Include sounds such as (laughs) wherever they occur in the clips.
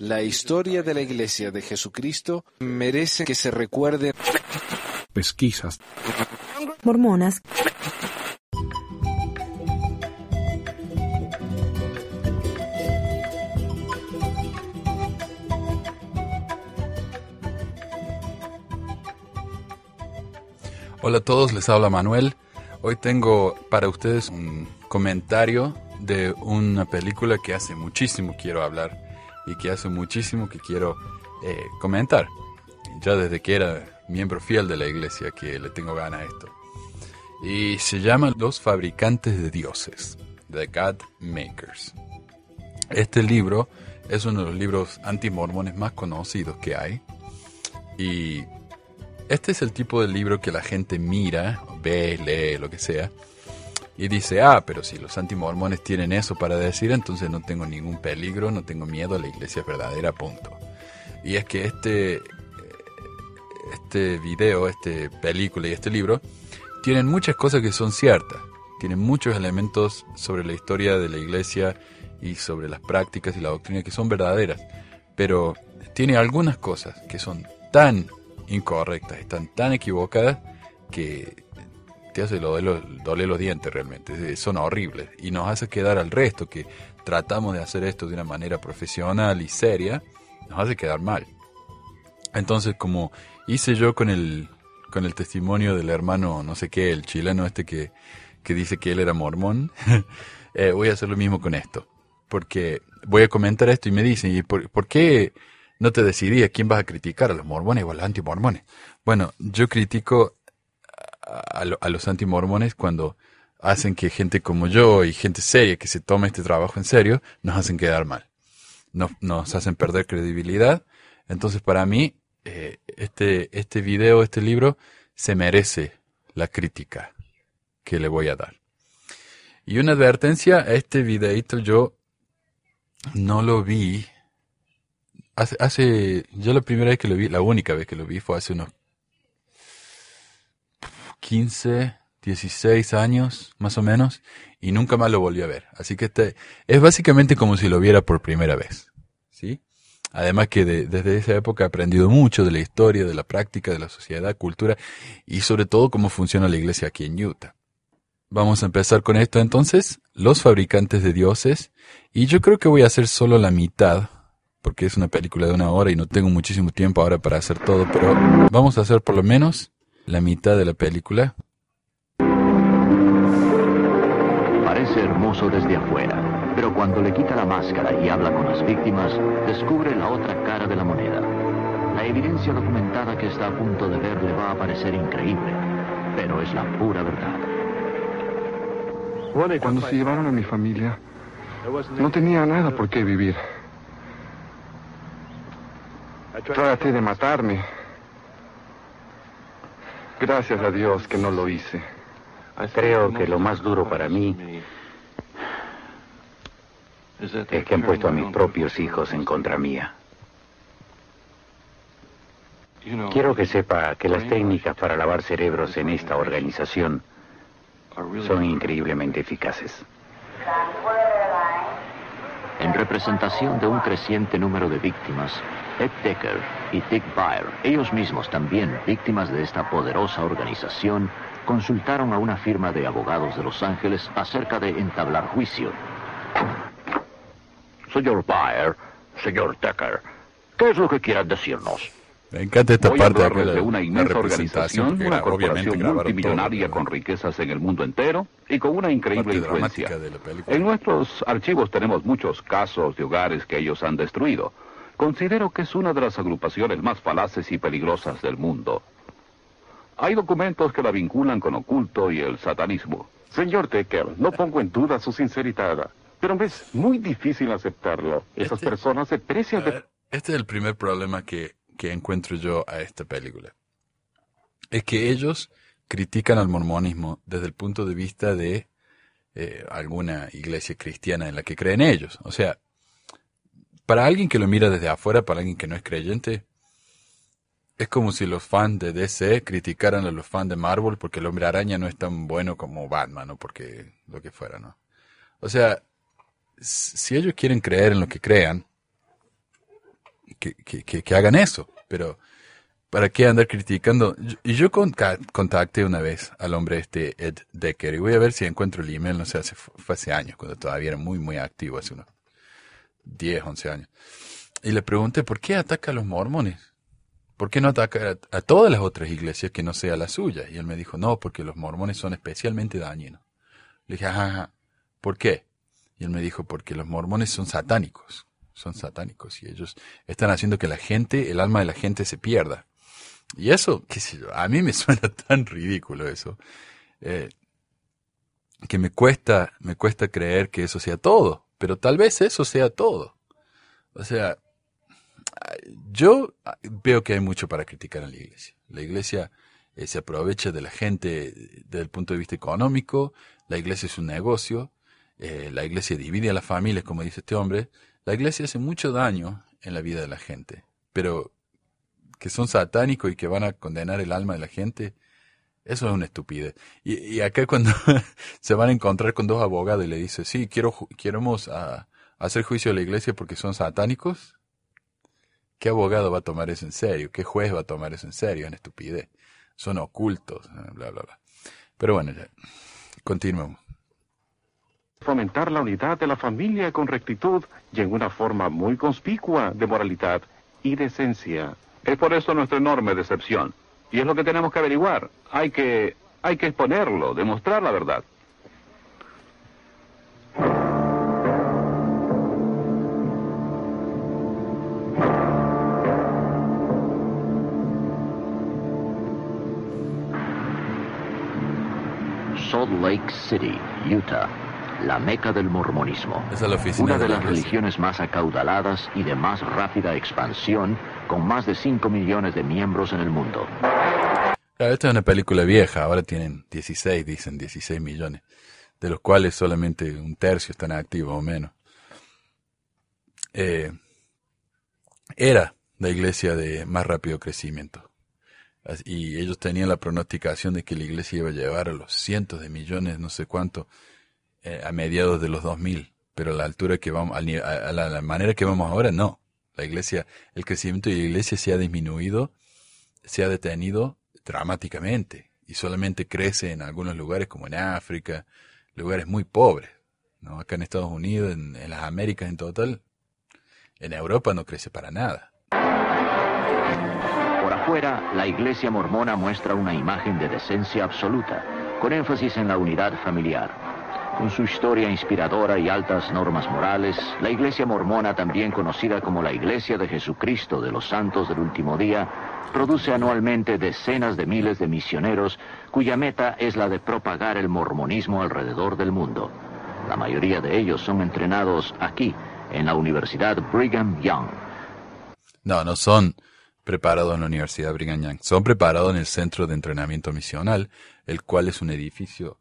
La historia de la Iglesia de Jesucristo merece que se recuerde. Pesquisas. Mormonas. Hola a todos, les habla Manuel. Hoy tengo para ustedes un comentario de una película que hace muchísimo quiero hablar y que hace muchísimo que quiero eh, comentar. Ya desde que era miembro fiel de la iglesia que le tengo ganas a esto. Y se llama Los Fabricantes de Dioses, The God Makers. Este libro es uno de los libros antimormones más conocidos que hay. Y este es el tipo de libro que la gente mira, ve, lee, lo que sea, y dice, ah, pero si los antimormones tienen eso para decir, entonces no tengo ningún peligro, no tengo miedo, la iglesia verdadera, punto. Y es que este, este video, este película y este libro tienen muchas cosas que son ciertas, tienen muchos elementos sobre la historia de la iglesia y sobre las prácticas y la doctrina que son verdaderas, pero tiene algunas cosas que son tan incorrectas, están tan equivocadas que te hace lo doler los dientes realmente, son horribles y nos hace quedar al resto que tratamos de hacer esto de una manera profesional y seria, nos hace quedar mal. Entonces, como hice yo con el, con el testimonio del hermano, no sé qué, el chileno este que, que dice que él era mormón, (laughs) eh, voy a hacer lo mismo con esto. Porque voy a comentar esto y me dicen, ¿y por, por qué no te decidí a quién vas a criticar, a los mormones o a los antimormones? Bueno, yo critico a, a los antimormones cuando hacen que gente como yo y gente seria que se tome este trabajo en serio nos hacen quedar mal. Nos, nos hacen perder credibilidad. Entonces para mí eh, este, este video, este libro, se merece la crítica que le voy a dar. Y una advertencia, este videito yo no lo vi. Hace, hace, yo la primera vez que lo vi, la única vez que lo vi fue hace unos 15, 16 años, más o menos, y nunca más lo volví a ver. Así que este es básicamente como si lo viera por primera vez. ¿Sí? Además que desde esa época he aprendido mucho de la historia, de la práctica, de la sociedad, cultura y sobre todo cómo funciona la iglesia aquí en Utah. Vamos a empezar con esto entonces, los fabricantes de dioses, y yo creo que voy a hacer solo la mitad, porque es una película de una hora y no tengo muchísimo tiempo ahora para hacer todo, pero vamos a hacer por lo menos la mitad de la película. Parece hermoso desde afuera pero cuando le quita la máscara y habla con las víctimas, descubre la otra cara de la moneda. La evidencia documentada que está a punto de ver le va a parecer increíble, pero es la pura verdad. Cuando se llevaron a mi familia, no tenía nada por qué vivir. Traté de matarme. Gracias a Dios que no lo hice. Creo que lo más duro para mí es que han puesto a mis propios hijos en contra mía. Quiero que sepa que las técnicas para lavar cerebros en esta organización son increíblemente eficaces. En representación de un creciente número de víctimas, Ed Decker y Dick Baer, ellos mismos también víctimas de esta poderosa organización, consultaron a una firma de abogados de Los Ángeles acerca de entablar juicio. Señor Bayer, señor Tucker, ¿qué es lo que quieran decirnos? Me encanta esta Voy parte a de de una inmensa organización, una corporación multimillonaria todo, con riquezas en el mundo entero y con una increíble influencia. En nuestros archivos tenemos muchos casos de hogares que ellos han destruido. Considero que es una de las agrupaciones más falaces y peligrosas del mundo. Hay documentos que la vinculan con oculto y el satanismo. Señor Decker, no pongo en duda su sinceridad, pero me es muy difícil aceptarlo. Esas Este- personas se precian de... ver, este es el primer problema que, que encuentro yo a esta película. Es que ellos critican al mormonismo desde el punto de vista de eh, alguna iglesia cristiana en la que creen ellos. O sea, para alguien que lo mira desde afuera, para alguien que no es creyente, es como si los fans de DC criticaran a los fans de Marvel porque el hombre araña no es tan bueno como Batman o porque lo que fuera, ¿no? O sea, si ellos quieren creer en lo que crean, que, que, que hagan eso, pero ¿para qué andar criticando? Y yo contacté una vez al hombre este Ed Decker y voy a ver si encuentro el email, no sé, hace, hace años, cuando todavía era muy, muy activo, hace unos 10, 11 años. Y le pregunté, ¿por qué ataca a los mormones? ¿Por qué no ataca a, todas las otras iglesias que no sea la suya? Y él me dijo, no, porque los mormones son especialmente dañinos. Le dije, ajá, ¿por qué? Y él me dijo, porque los mormones son satánicos, son satánicos y ellos están haciendo que la gente, el alma de la gente se pierda. Y eso, a mí me (laughs) suena tan ridículo eso, eh, que me cuesta, me cuesta creer que eso sea todo, pero tal vez eso sea todo. O sea, yo veo que hay mucho para criticar en la iglesia. La iglesia eh, se aprovecha de la gente desde el punto de vista económico, la iglesia es un negocio, eh, la iglesia divide a las familias, como dice este hombre, la iglesia hace mucho daño en la vida de la gente, pero que son satánicos y que van a condenar el alma de la gente, eso es una estupidez. Y, acá cuando (laughs) se van a encontrar con dos abogados y le dice, sí, quiero, queremos a, hacer juicio a la iglesia porque son satánicos, ¿qué abogado va a tomar eso en serio? ¿Qué juez va a tomar eso en serio? Es una estupidez. Son ocultos, bla, bla, bla. Pero bueno, ya, continuemos. Fomentar la unidad de la familia con rectitud y en una forma muy conspicua de moralidad y decencia. Es por eso nuestra enorme decepción. Y es lo que tenemos que averiguar. Hay que, hay que exponerlo, demostrar la verdad. Salt Lake City, Utah la meca del mormonismo. una de, las religiones más acaudaladas y de más rápida expansión, con más de 5 millones de miembros en el mundo. esta es una película vieja, ahora tienen 16, dicen 16 millones, de los cuales solamente un tercio están activos o menos. Eh, era la iglesia de más rápido crecimiento. Y ellos tenían la pronosticación de que la iglesia iba a llevar a los cientos de millones, no sé cuánto, a mediados de los 2000, pero a la altura que vamos, a, la, manera que vamos ahora, no. La iglesia, el crecimiento de la iglesia se ha disminuido, se ha detenido dramáticamente y solamente crece en algunos lugares como en África, lugares muy pobres, ¿no? Acá en Estados Unidos, en, en las Américas en total, en Europa no crece para nada. Por afuera, la iglesia mormona muestra una imagen de decencia absoluta, con énfasis en la unidad familiar. Con su historia inspiradora y altas normas morales, la Iglesia mormona, también conocida como la Iglesia de Jesucristo de los Santos del Último Día, produce anualmente decenas de miles de misioneros cuya meta es la de propagar el mormonismo alrededor del mundo. La mayoría de ellos son entrenados aquí, en la Universidad Brigham Young. No, no son preparados en la Universidad Brigham Young, son preparados en el Centro de Entrenamiento Misional, el cual es un edificio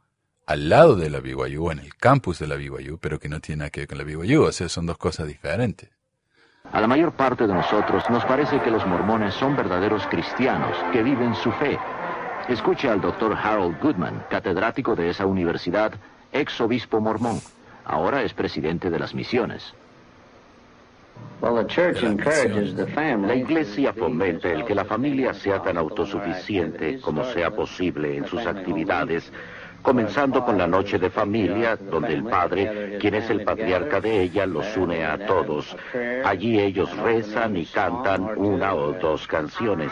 al lado de la BYU, en el campus de la BYU, pero que no tiene nada que ver con la BYU, o sea, son dos cosas diferentes. A la mayor parte de nosotros nos parece que los mormones son verdaderos cristianos que viven su fe. Escuche al doctor Harold Goodman, catedrático de esa universidad, ex obispo mormón. Ahora es presidente de las misiones. La iglesia fomenta el que la familia sea tan autosuficiente como sea posible en sus actividades comenzando con la noche de familia, donde el padre, quien es el patriarca de ella, los une a todos. Allí ellos rezan y cantan una o dos canciones.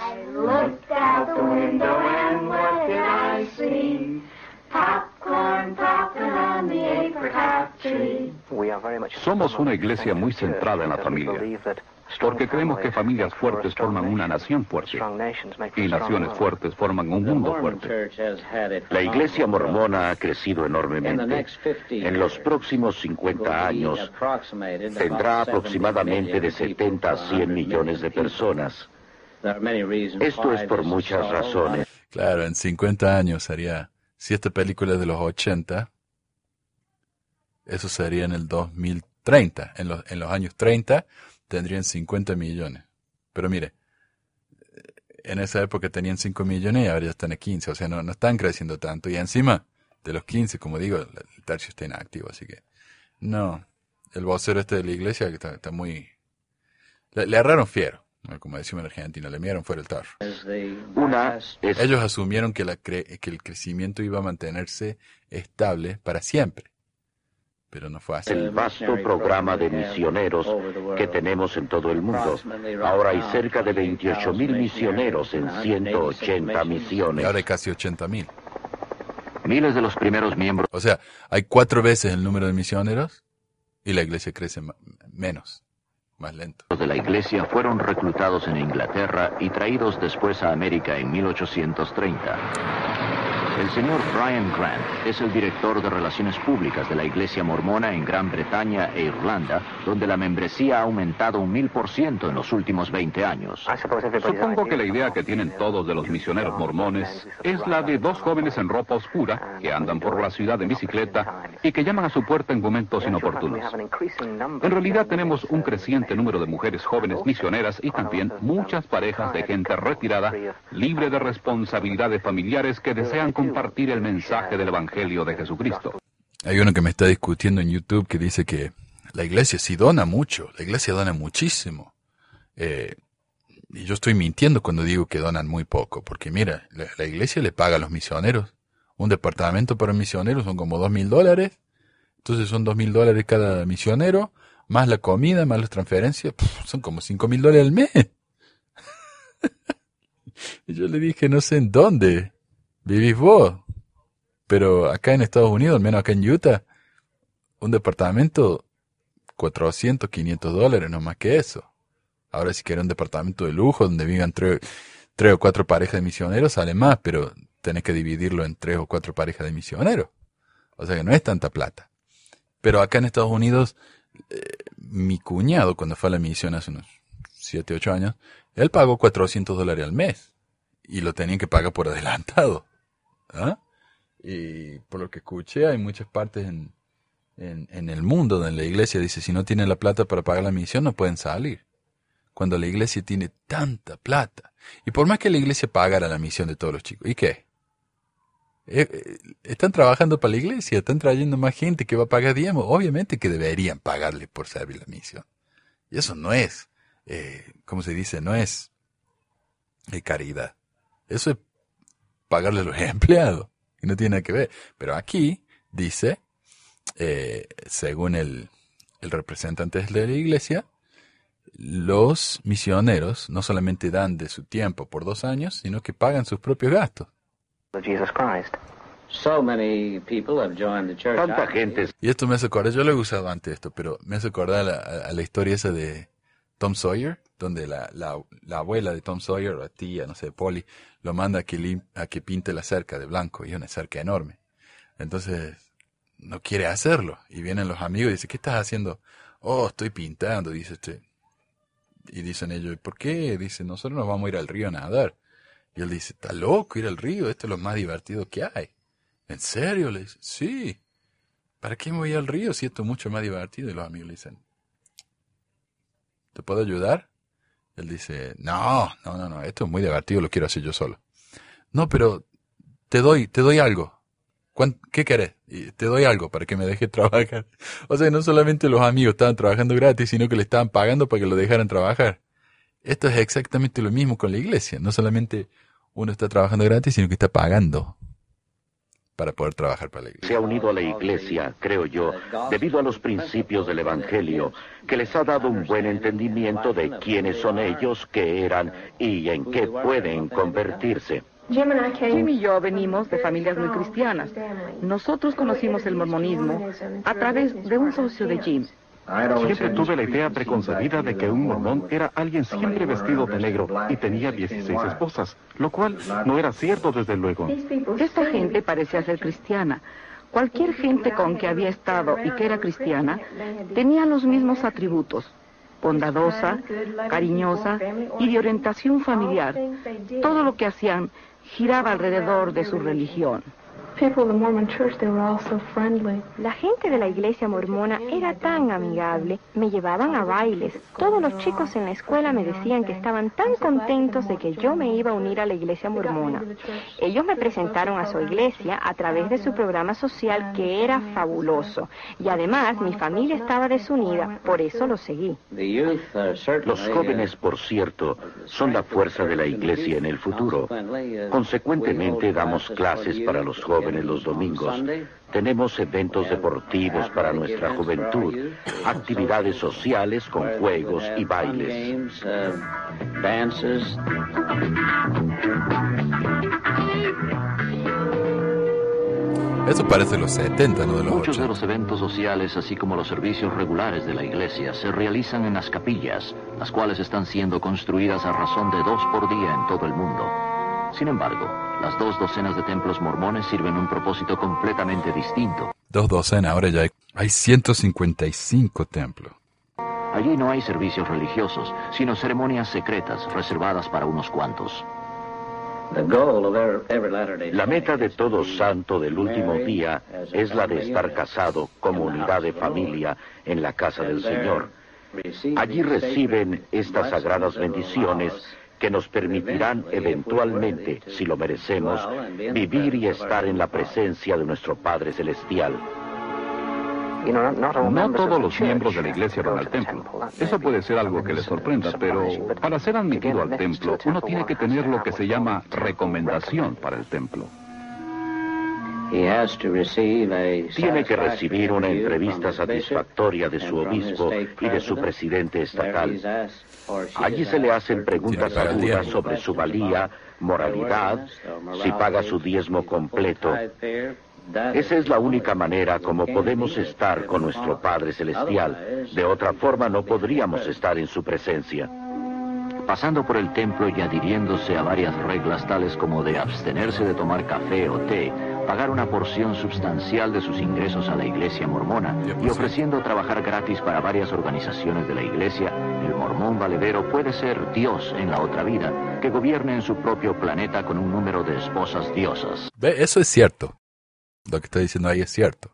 Somos una iglesia muy centrada en la familia porque creemos que familias fuertes forman una nación fuerte y naciones fuertes forman un mundo fuerte. La iglesia mormona ha crecido enormemente. En los próximos 50 años tendrá aproximadamente de 70 a 100 millones de personas. Esto es por muchas razones. Claro, en 50 años haría, si esta película es de los 80, eso sería en el 2030. En los, en los años 30 tendrían 50 millones. Pero mire, en esa época tenían 5 millones y ahora ya están a 15, o sea, no, no están creciendo tanto. Y encima de los 15, como digo, el tercio está inactivo, así que no. El vocero este de la iglesia está, está muy... Le, le fiero, como decimos en Argentina, le miraron fuera el tarro. Una es Ellos asumieron que, la cre- que el crecimiento iba a mantenerse estable para siempre. Pero no fue así. el vasto programa de misioneros que tenemos en todo el mundo. Ahora hay cerca de 28 mil misioneros en 180 Y misiones. ahora hay casi 80 mil. Miles de los primeros miembros O sea, hay cuatro veces el número de misioneros y la iglesia crece menos, lento. de la iglesia fueron reclutados en Inglaterra y traídos después a América en 1830. El señor Brian Grant es el director de Relaciones Públicas de la Iglesia Mormona en Gran Bretaña e Irlanda, donde la membresía ha aumentado un mil por ciento en los últimos 20 años. Supongo que la idea que tienen todos de los misioneros mormones es la de dos jóvenes en ropa oscura que andan por la ciudad en bicicleta y que llaman a su puerta en momentos inoportunos. En realidad tenemos un creciente número de mujeres jóvenes misioneras y también muchas parejas de gente retirada, libre de responsabilidades familiares que desean compartir el mensaje del Evangelio de Jesucristo. Hay uno que me está discutiendo en YouTube que dice que la iglesia sí dona mucho, la iglesia dona muchísimo. Eh, y yo estoy mintiendo cuando digo que donan muy poco, porque mira, la, iglesia le paga a los misioneros. Un departamento para misioneros son como dos mil dólares, entonces son dos mil dólares cada misionero, más la comida, más las transferencias, son como cinco mil dólares al mes. (laughs) y yo le dije, no sé en dónde vivís vos, pero acá en Estados Unidos, al menos acá en Utah, un departamento, 400, 500 dólares, no más que eso. Ahora si quieres un departamento de lujo donde vivan tres, tres o cuatro parejas de misioneros, sale más, pero tenés que dividirlo en tres o cuatro parejas de misioneros. O sea que no es tanta plata. Pero acá en Estados Unidos, eh, mi cuñado, cuando fue a la misión hace unos 7, 8 años, él pagó 400 dólares al mes. Y lo tenían que pagar por adelantado. ¿Ah? Y por lo que escuché, hay muchas partes en, en, el mundo donde la iglesia dice, si no tienen la plata para pagar la misión, no pueden salir. Cuando la iglesia tiene tanta plata. Y por más que la iglesia pagara la misión de todos los chicos, ¿y qué? Eh, eh, están trabajando para la iglesia, están trayendo más gente que va a pagar diezmo. Obviamente que deberían pagarle por servir la misión. Y eso no es, eh, ¿cómo se dice? No es eh, caridad. Eso es pagarle a los (laughs) empleados. Y no tiene nada que ver. Pero aquí dice, eh, según el, el representante de la iglesia, los misioneros no solamente dan de su tiempo por dos años, sino que pagan sus propios gastos. Tanta gente Y esto me hace acordar, yo lo he usado antes esto, pero me hace acordar a la, a la historia esa de Tom Sawyer, donde la, la, la abuela de Tom Sawyer, o la tía, no sé, Polly, lo manda a que, a que pinte la cerca de blanco, y es una cerca enorme. Entonces, no quiere hacerlo. Y vienen los amigos y dicen, ¿qué estás haciendo? Oh, estoy pintando, dice este. Y dicen ellos, ¿por qué? Dice, nosotros nos vamos a ir al río a nadar. Y él dice, está loco ir al río, esto es lo más divertido que hay. ¿En serio? Le dice, sí. ¿Para qué me voy al río si esto es mucho más divertido? Y los amigos le dicen, ¿te puedo ayudar? Él dice, no, no, no, no, esto es muy divertido, lo quiero hacer yo solo. No, pero te doy, te doy algo. ¿Cuán- ¿Qué querés? Te doy algo para que me dejes trabajar. (laughs) O sea, no solamente los amigos estaban trabajando gratis, sino que le estaban pagando para que lo dejaran trabajar. Esto es exactamente lo mismo con la iglesia. No solamente uno está trabajando gratis, sino que está pagando para poder trabajar para la iglesia. se ha unido a la iglesia, creo yo, debido a los principios del Evangelio, que les ha dado un buen entendimiento de quiénes son ellos, qué eran y en qué pueden convertirse. Jim y yo venimos de familias muy cristianas. Nosotros conocimos el mormonismo a través de un socio de Jim. Siempre tuve la idea preconcebida de que un mormón era alguien siempre vestido de negro y tenía 16 esposas, lo cual no era cierto desde luego. Esta gente parecía ser cristiana. Cualquier gente con que había estado y que era cristiana tenía los mismos atributos. Bondadosa, cariñosa y de orientación familiar. Todo lo que hacían giraba alrededor de su religión. La gente de la iglesia mormona era tan amigable. Me llevaban a bailes. Todos los chicos en la escuela me decían que estaban tan contentos de que yo me iba a unir a la iglesia mormona. Ellos me presentaron a su iglesia a través de su programa social que era fabuloso. Y además mi familia estaba desunida, por eso lo seguí. Los jóvenes, por cierto, son la fuerza de la iglesia en el futuro. Consecuentemente damos clases para los jóvenes en los domingos. Tenemos eventos deportivos para nuestra juventud, actividades sociales con juegos y bailes. Eso parece los 70, no de los Muchos de los eventos sociales, así como los servicios regulares de la iglesia, se realizan en las capillas, las cuales están siendo construidas a razón de dos por día en todo el mundo. Sin embargo, las dos docenas de templos mormones sirven un propósito completamente distinto. Dos docenas, ahora ya hay, hay 155 templos. Allí no hay servicios religiosos, sino ceremonias secretas reservadas para unos cuantos. La meta de todo santo del último día es la de estar casado como unidad de familia en la casa del Señor. Allí reciben estas sagradas bendiciones que nos permitirán eventualmente, si lo merecemos, vivir y estar en la presencia de nuestro Padre Celestial. No todos los miembros de la iglesia van al templo. Eso puede ser algo que les sorprenda, pero para ser admitido al templo, uno tiene que tener lo que se llama recomendación para el templo. Tiene que recibir una entrevista satisfactoria de su obispo y de su presidente estatal. Allí se le hacen preguntas agudas sobre su valía, moralidad, si paga su diezmo completo. Esa es la única manera como podemos estar con nuestro Padre Celestial. De otra forma no podríamos estar en su presencia. Pasando por el templo y adhiriéndose a varias reglas tales como de abstenerse de tomar café o té, pagar una porción sustancial de sus ingresos a la iglesia mormona y ofreciendo trabajar gratis para varias organizaciones de la iglesia, el mormón valedero puede ser Dios en la otra vida, que gobierne en su propio planeta con un número de esposas diosas. Ve, eso es cierto. Lo que está diciendo ahí es cierto.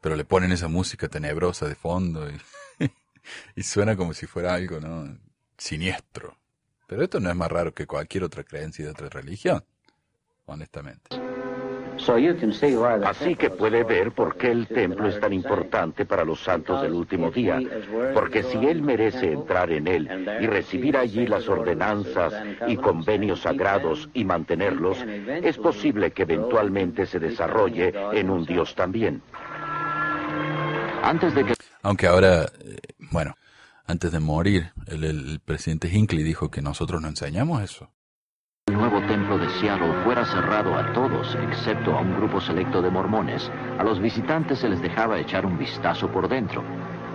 Pero le ponen esa música tenebrosa de fondo y, (laughs) y suena como si fuera algo, ¿no? Siniestro. Pero esto no es más raro que cualquier otra creencia de otra religión, honestamente. Así que puede ver por qué el templo es tan importante para los santos del último día. Porque si él merece entrar en él y recibir allí las ordenanzas y convenios sagrados y mantenerlos, es posible que eventualmente se desarrolle en un Dios también. Antes de que... Aunque ahora, eh, bueno, antes de morir, el, el presidente Hinckley dijo que nosotros no enseñamos eso el nuevo templo de Seattle fuera cerrado a todos, excepto a un grupo selecto de mormones, a los visitantes se les dejaba echar un vistazo por dentro.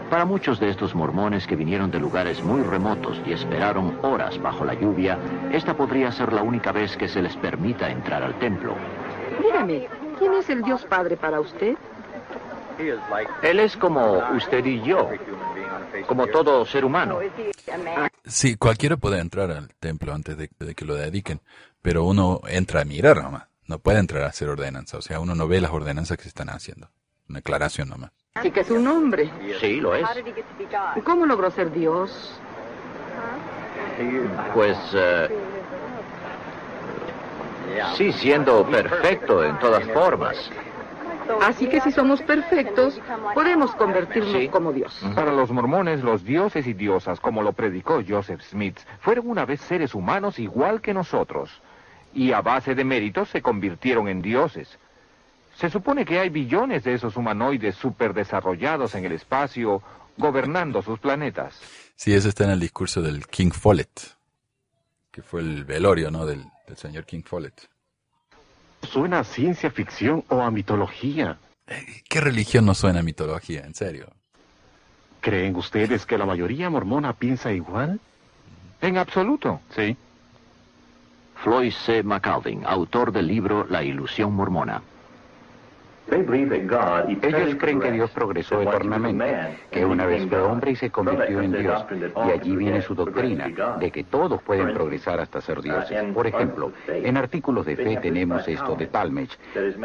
Para muchos de estos mormones que vinieron de lugares muy remotos y esperaron horas bajo la lluvia, esta podría ser la única vez que se les permita entrar al templo. Dígame, ¿quién es el Dios Padre para usted? Él es como usted y yo, como todo ser humano. Sí, cualquiera puede entrar al templo antes de, que lo dediquen, pero uno entra a mirar nomás. No puede entrar a hacer ordenanza, o sea, uno no ve las ordenanzas que se están haciendo. Una aclaración nomás. Sí que es un hombre. Sí, lo es. ¿Cómo logró ser Dios? Pues... Eh, sí, siendo perfecto en todas formas. Así que si somos perfectos, podemos convertirnos como Dios. Para los mormones, los dioses y diosas, como lo predicó Joseph Smith, fueron una vez seres humanos igual que nosotros. Y a base de méritos se convirtieron en dioses. Se supone que hay billones de esos humanoides superdesarrollados en el espacio, gobernando sus planetas. Sí, eso está en el discurso del King Follett, que fue el velorio, ¿no?, del, del señor King Follett. Suena a ciencia ficción o a mitología. ¿Qué religión no suena a mitología? En serio. ¿Creen ustedes que la mayoría mormona piensa igual? En absoluto, sí. Floyd C. McAlvin, autor del libro La ilusión mormona. Ellos creen que Dios progresó eternamente, que una vez fue hombre y se convirtió en Dios. Y allí viene su doctrina, de que todos pueden progresar hasta ser dioses. Por ejemplo, en artículos de fe tenemos esto de Talmage.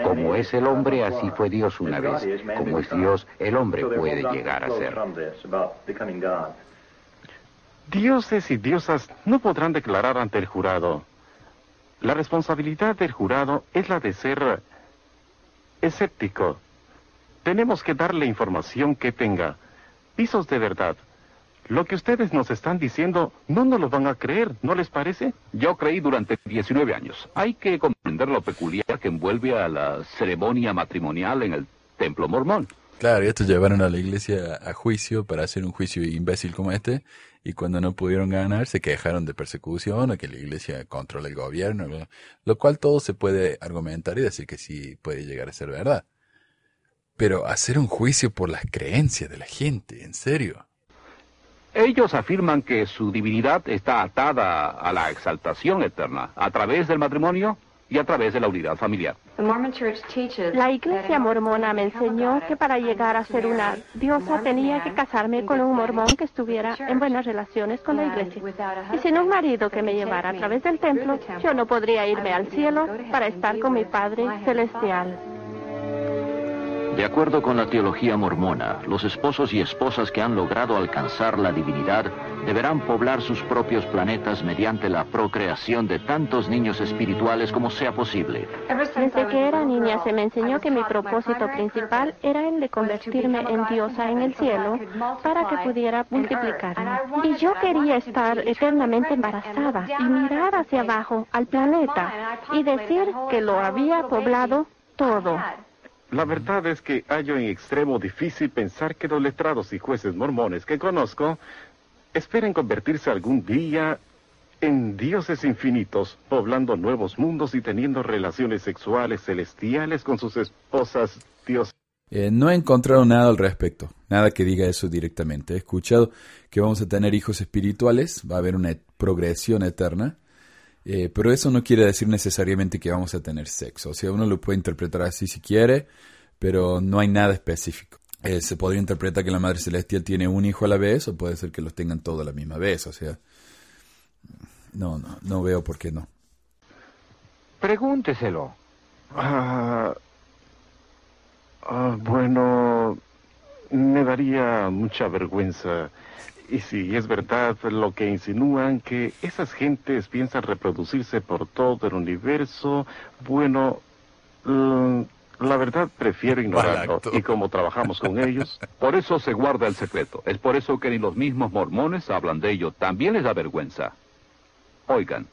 Como es el hombre, así fue Dios una vez. Como es Dios, el hombre puede llegar a ser. Dioses y diosas no podrán declarar ante el jurado. La responsabilidad del jurado es la de ser escéptico. Tenemos que darle información que tenga pisos de verdad. Lo que ustedes nos están diciendo no nos lo van a creer, ¿no les parece? Yo creí durante 19 años. Hay que comprender lo peculiar que envuelve a la ceremonia matrimonial en el templo mormón. Claro, y estos llevaron a la iglesia a juicio para hacer un juicio imbécil como este, y cuando no pudieron ganar se quejaron de persecución o que la iglesia controla el gobierno, lo cual todo se puede argumentar y decir que sí puede llegar a ser verdad. Pero hacer un juicio por las creencias de la gente, en serio. Ellos afirman que su divinidad está atada a la exaltación eterna a través del matrimonio y a través de la unidad familiar. La iglesia mormona me enseñó que para llegar a ser una diosa tenía que casarme con un mormón que estuviera en buenas relaciones con la iglesia. Y sin un marido que me llevara a través del templo, yo no podría irme al cielo para estar con mi Padre Celestial. De acuerdo con la teología mormona, los esposos y esposas que han logrado alcanzar la divinidad deberán poblar sus propios planetas mediante la procreación de tantos niños espirituales como sea posible. Desde que era niña se me enseñó que mi propósito principal era el de convertirme en diosa en el cielo para que pudiera multiplicarme. Y yo quería estar eternamente embarazada y mirar hacia abajo al planeta y decir que lo había poblado todo. La verdad es que hallo en extremo difícil pensar que los letrados y jueces mormones que conozco esperen convertirse algún día en dioses infinitos, poblando nuevos mundos y teniendo relaciones sexuales celestiales con sus esposas dioses. Eh, no he encontrado nada al respecto, nada que diga eso directamente. He escuchado que vamos a tener hijos espirituales, va a haber una progresión eterna, eh, pero eso no quiere decir necesariamente que vamos a tener sexo. O sea, uno lo puede interpretar así si quiere, pero no hay nada específico. Eh, se podría interpretar que la Madre Celestial tiene un hijo a la vez, o puede ser que los tengan todos a la misma vez. O sea, no, no, no veo por qué no. Pregúnteselo. Ah, ah, bueno, me daría mucha vergüenza y si es verdad lo que insinúan, que esas gentes piensan reproducirse por todo el universo, bueno, la verdad prefiero ignorarlo. Y como trabajamos con ellos... (laughs) Por eso se guarda el secreto. Es por eso que ni los mismos mormones hablan de ello. También les da vergüenza. Oigan.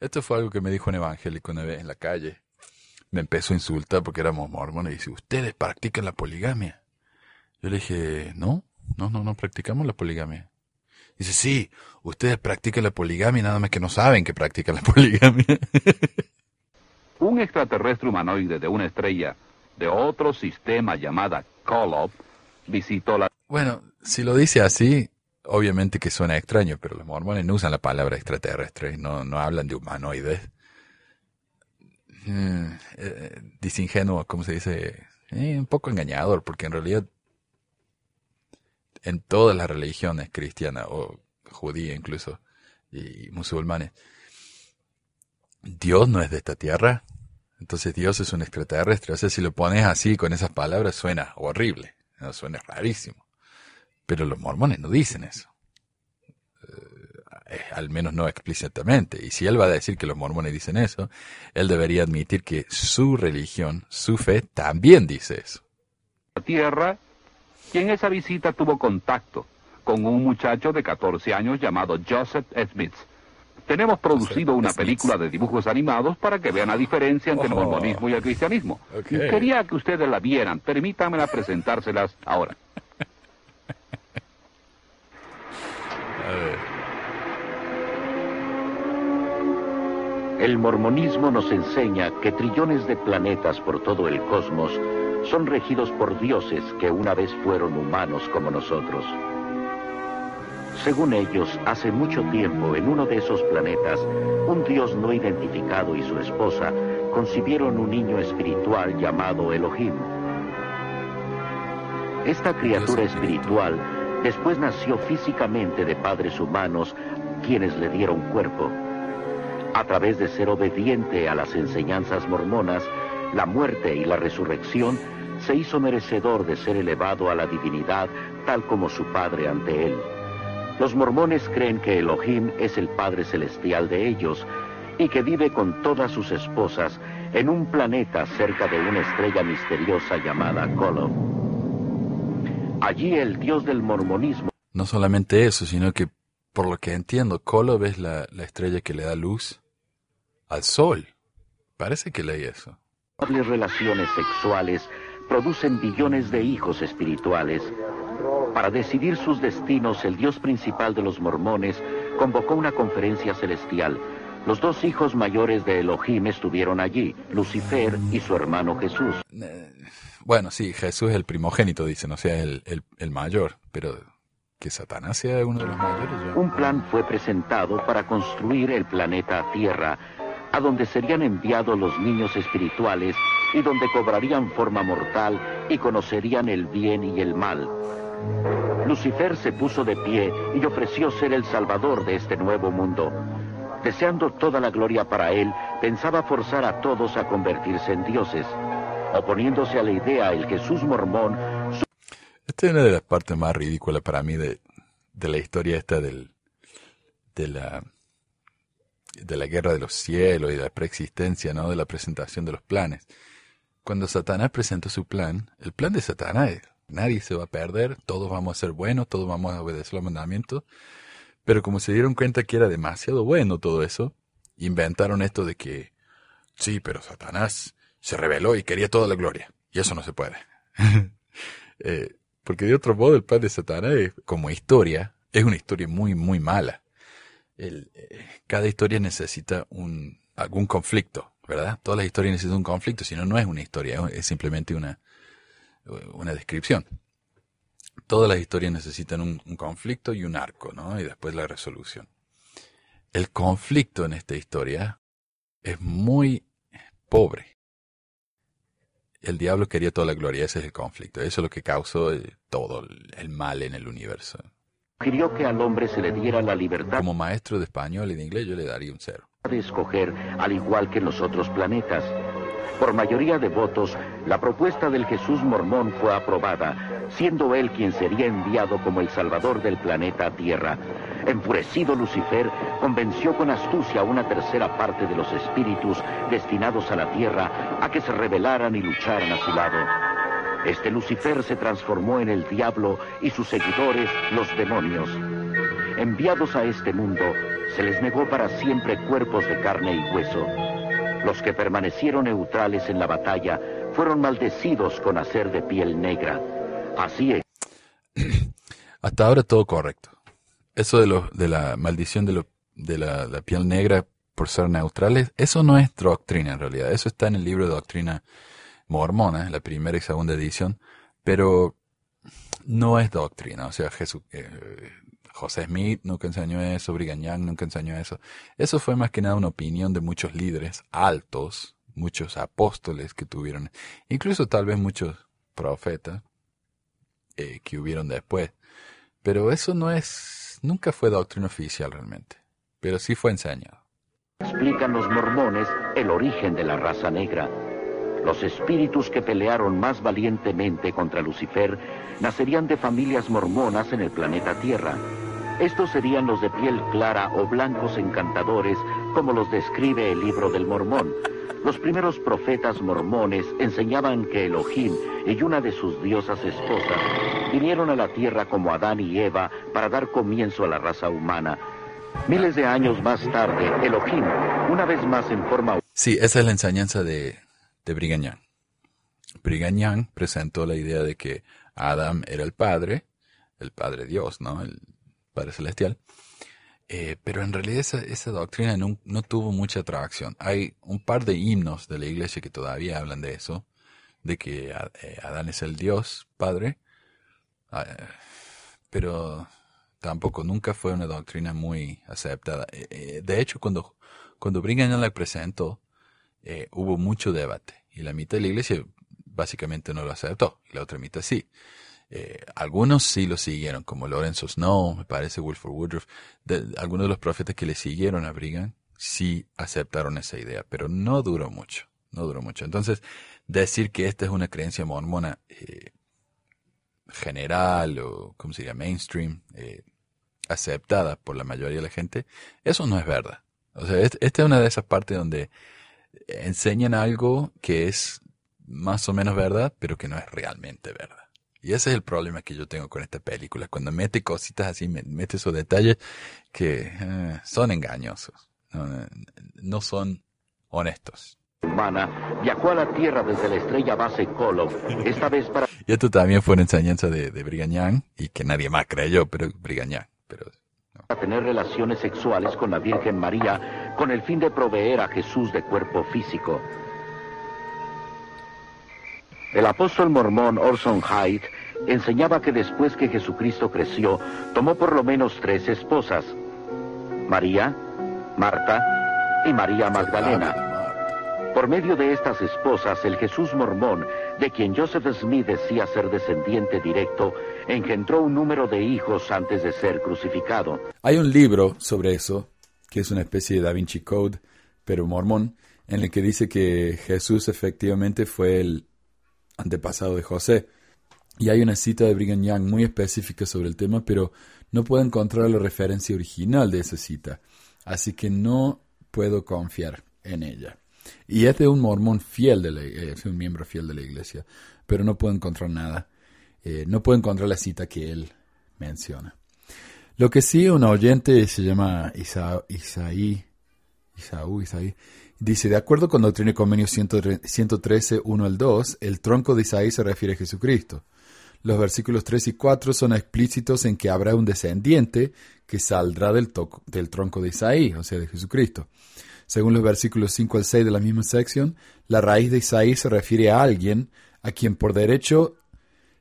Esto fue algo que me dijo un evangélico una vez en la calle. Me empezó a insultar porque éramos mormones y dice, ustedes practican la poligamia. Yo le dije, no, no, no, no practicamos la poligamia. Dice, sí, ustedes practican la poligamia, nada más que no saben que practican la (laughs) poligamia. Un extraterrestre humanoide de una estrella de otro sistema llamada Kolob visitó la... Bueno, si lo dice así, obviamente que suena extraño, pero los mormones no usan la palabra extraterrestre, no, no hablan de humanoides. Mm, eh, disingenuo, ¿cómo se dice? Eh, un poco engañador, porque en realidad en todas las religiones cristianas o judía incluso y musulmanes. Dios no es de esta tierra. Entonces Dios es un extraterrestre. O sea, si lo pones así con esas palabras suena horrible, suena rarísimo. Pero los mormones no dicen eso. Eh, al menos no explícitamente. Y si él va a decir que los mormones dicen eso, él debería admitir que su religión, su fe, también dice eso. Tierra y en esa visita tuvo contacto con un muchacho de 14 años llamado Joseph Smith. Tenemos producido una película de dibujos animados para que vean la diferencia entre el oh. mormonismo y el cristianismo. Quería que ustedes la vieran. Permítanme presentárselas ahora. El mormonismo nos enseña que trillones de planetas por todo el cosmos son regidos por dioses que una vez fueron humanos como nosotros. Según ellos, hace mucho tiempo en uno de esos planetas, un dios no identificado y su esposa concibieron un niño espiritual llamado Elohim. Esta criatura espiritual después nació físicamente de padres humanos quienes le dieron cuerpo. A través de ser obediente a las enseñanzas mormonas, la muerte y la resurrección, se hizo merecedor de ser elevado a la divinidad tal como su Padre ante él. Los mormones creen que Elohim es el Padre Celestial de ellos y que vive con todas sus esposas en un planeta cerca de una estrella misteriosa llamada Kolob. Allí el dios del mormonismo... No solamente eso, sino que, por lo que entiendo, Kolob es la, la estrella que le da luz al sol. Parece que leí eso. relaciones sexuales producen billones de hijos espirituales. Para decidir sus destinos, el Dios principal de los mormones convocó una conferencia celestial. Los dos hijos mayores de Elohim estuvieron allí, Lucifer y su hermano Jesús. Eh, bueno, sí, Jesús es el primogénito, dicen, o sea, el, el, el mayor, pero que Satanás sea uno de los mayores. Un plan fue presentado para construir el planeta Tierra, a donde serían enviados los niños espirituales y donde cobrarían forma mortal y conocerían el bien y el mal. Lucifer se puso de pie y ofreció ser el salvador de este nuevo mundo. Deseando toda la gloria para él, pensaba forzar a todos a convertirse en dioses. Oponiéndose a la idea, el Jesús mormón... Esta es una de las partes más ridículas para mí de, de la historia esta del, de la de la guerra de los cielos y de la preexistencia, ¿no? De la presentación de los planes. Cuando Satanás presentó su plan, el plan de Satanás es, nadie se va a perder, todos vamos a ser buenos, todos vamos a obedecer los mandamientos, pero como se dieron cuenta que era demasiado bueno todo eso, inventaron esto de que, sí, pero Satanás se rebeló y quería toda la gloria, y eso no se puede. (laughs) eh, porque de otro modo el plan de Satanás, como historia, es una historia muy, muy mala. Eh, cada historia necesita un, algún conflicto. ¿Verdad? Todas las historias necesitan un conflicto, si no, no es una historia, es simplemente una, una descripción. Todas las historias necesitan un, conflicto y un arco, ¿no? Y después la resolución. El conflicto en esta historia es muy pobre. El diablo quería toda la gloria, ese es el conflicto. Eso es lo que causó eh, todo el mal en el universo. Quería que al hombre se le diera la libertad. Como maestro de español y de inglés yo le daría un cero de escoger al igual que en los otros planetas. Por mayoría de votos, la propuesta del Jesús mormón fue aprobada, siendo él quien sería enviado como el salvador del planeta Tierra. Enfurecido Lucifer convenció con astucia a una tercera parte de los espíritus destinados a la Tierra a que se rebelaran y lucharan a su lado. Este Lucifer se transformó en el diablo y sus seguidores, los demonios. Enviados a este mundo, se les negó para siempre cuerpos de carne y hueso. Los que permanecieron neutrales en la batalla fueron maldecidos con hacer de piel negra. Así es. (clears throat) Hasta ahora todo correcto. Eso de, lo, de la maldición de, lo, de la, piel negra por ser neutrales, eso no es doctrina en realidad. Eso está en el libro de doctrina mormona, la primera y segunda edición, pero no es doctrina. O sea, Jesús, eh, José Smith nunca enseñó eso, Brigham Young nunca enseñó eso. Eso fue más que nada una opinión de muchos líderes altos, muchos apóstoles que tuvieron, incluso tal vez muchos profetas eh, que hubieron después. Pero eso no es, nunca fue doctrina oficial realmente, pero sí fue enseñado. Explican los mormones el origen de la raza negra. Los espíritus que pelearon más valientemente contra Lucifer nacerían de familias mormonas en el planeta Tierra. Estos serían los de piel clara o blancos encantadores, como los describe el libro del Mormón. Los primeros profetas mormones enseñaban que Elohim y una de sus diosas esposas vinieron a la tierra como Adán y Eva para dar comienzo a la raza humana. Miles de años más tarde, Elohim, una vez más en forma... Sí, esa es la enseñanza de, de Brigham Young. Presentó la idea de que Adam era el padre, el padre Dios, ¿no? El Padre Celestial. Eh, pero en realidad esa, doctrina no, tuvo mucha atracción. Hay un par de himnos de la iglesia que todavía hablan de eso, de que eh, Adán es el Dios Padre, ah, pero tampoco nunca fue una doctrina muy aceptada. Eh, de hecho, cuando, cuando Brigham la presentó, eh, hubo mucho debate y la mitad de la iglesia básicamente no lo aceptó y la otra mitad sí. Eh, algunos sí lo siguieron, como Lorenzo Snow, me parece, Wilford Woodruff. algunos de los profetas que le siguieron a Brigham sí aceptaron esa idea, pero no duró mucho, no duró mucho. Entonces, decir que esta es una creencia mormona eh, general o, ¿cómo se diría?, mainstream, eh, aceptada por la mayoría de la gente, eso no es verdad. O sea, esta es una de esas partes donde enseñan algo que es más o menos verdad, pero que no es realmente verdad. Y ese es el problema que yo tengo con esta película. Cuando mete cositas así, mete esos detalles que eh, son engañosos. No, son honestos. Humana viajó a la Tierra desde la estrella base esta vez para... Y esto también fue una enseñanza de, de Brigañán y que nadie más creyó, pero Brigañán. Pero, A tener relaciones sexuales con la Virgen María con el fin de proveer a Jesús de cuerpo físico. El apóstol mormón Orson Hyde enseñaba que después que Jesucristo creció, tomó por lo menos tres esposas, María, Marta y María Magdalena. Por medio de estas esposas, el Jesús mormón, de quien Joseph Smith decía ser descendiente directo, engendró un número de hijos antes de ser crucificado. Hay un libro sobre eso, que es una especie de Da Vinci Code, pero mormón, en el que dice que Jesús efectivamente fue el antepasado de José. Y hay una cita de Brigham Young muy específica sobre el tema, pero no puedo encontrar la referencia original de esa cita. Así que no puedo confiar en ella. Y es de un mormón fiel de la eh, es un miembro fiel de la iglesia, pero no puedo encontrar nada. Eh, no puedo encontrar la cita que él menciona. Lo que sí, un oyente se llama Isa, Isaí, Isaú, Isaí, Dice, de acuerdo con Doctrina y Convenio 113, 1 al 2, el tronco de Isaí se refiere a Jesucristo. Los versículos 3 y 4 son explícitos en que habrá un descendiente que saldrá del tronco de Isaí, o sea, de Jesucristo. Según los versículos 5 al 6 de la misma sección, la raíz de Isaí se refiere a alguien a quien por derecho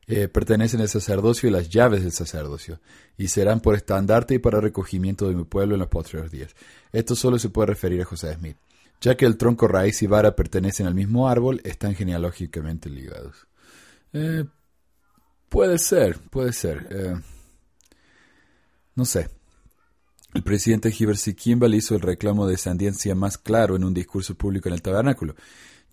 eh, pertenecen el sacerdocio y las llaves del sacerdocio, y serán por estandarte y para recogimiento de mi pueblo en los posteriores días. Esto solo se puede referir a José Smith. Ya que el tronco, raíz y vara pertenecen al mismo árbol, están genealógicamente ligados. Eh, puede ser, puede ser. Eh, no sé. El presidente Heber. Kimball hizo el reclamo de descendencia más claro en un discurso público en el tabernáculo.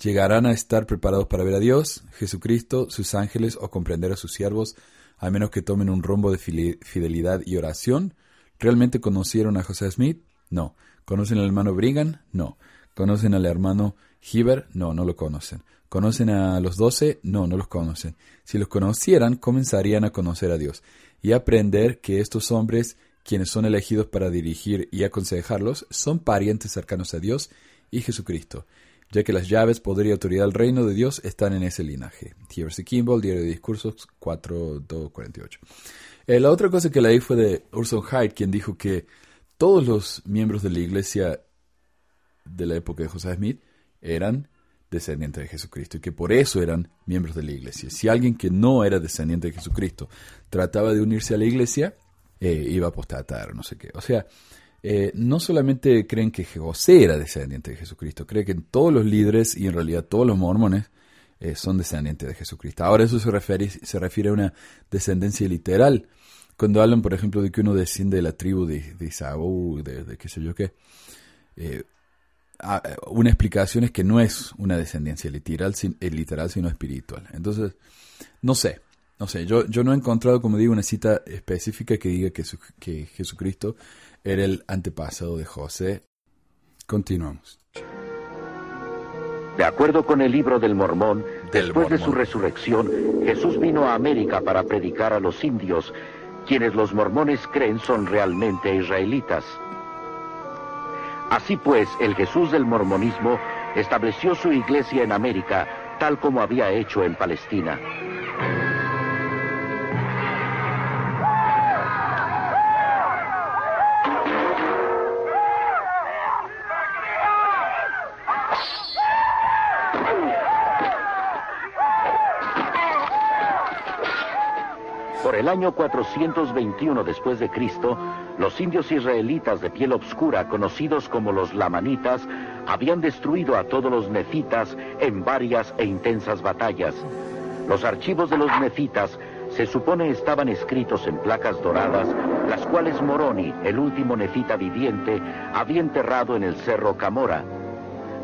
Llegarán a estar preparados para ver a Dios, Jesucristo, sus ángeles o comprender a sus siervos, a menos que tomen un rumbo de fidelidad y oración. ¿Realmente conocieron a José Smith? No. ¿Conocen al hermano Brigham? No. ¿Conocen al hermano Heber? No, no lo conocen. ¿Conocen a los doce? No, no los conocen. Si los conocieran, comenzarían a conocer a Dios y aprender que estos hombres, quienes son elegidos para dirigir y aconsejarlos, son parientes cercanos a Dios y Jesucristo, ya que las llaves, poder y autoridad del reino de Dios están en ese linaje. Heber C. Kimball, Diario de Discursos 4248. Eh, la otra cosa que leí fue de Urson Hyde, quien dijo que todos los miembros de la iglesia de la época de José Smith eran descendientes de Jesucristo y que por eso eran miembros de la iglesia. Si alguien que no era descendiente de Jesucristo trataba de unirse a la iglesia, eh, iba a apostatar, no sé qué. O sea, eh, no solamente creen que José era descendiente de Jesucristo, creen que todos los líderes y en realidad todos los mormones eh, son descendientes de Jesucristo. Ahora eso se refiere, se refiere a una descendencia literal. Cuando hablan, por ejemplo, de que uno desciende de la tribu de, de Isaú, de, qué sé yo qué, una explicación es que no es una descendencia literal, literal sino espiritual. Entonces, no sé, no sé, yo, yo no he encontrado, como digo, una cita específica que diga que, que Jesucristo era el antepasado de José. Continuamos. De acuerdo con el libro del Mormón, después de su resurrección, Jesús vino a América para predicar a los indios, quienes los mormones creen son realmente israelitas. Así pues, el Jesús del mormonismo estableció su iglesia en América, tal como había hecho en Palestina. El año 421 después de Cristo, los indios israelitas de piel oscura, conocidos como los lamanitas, habían destruido a todos los nefitas en varias e intensas batallas. Los archivos de los nefitas se supone estaban escritos en placas doradas, las cuales Moroni, el último nefita viviente, había enterrado en el cerro Camora.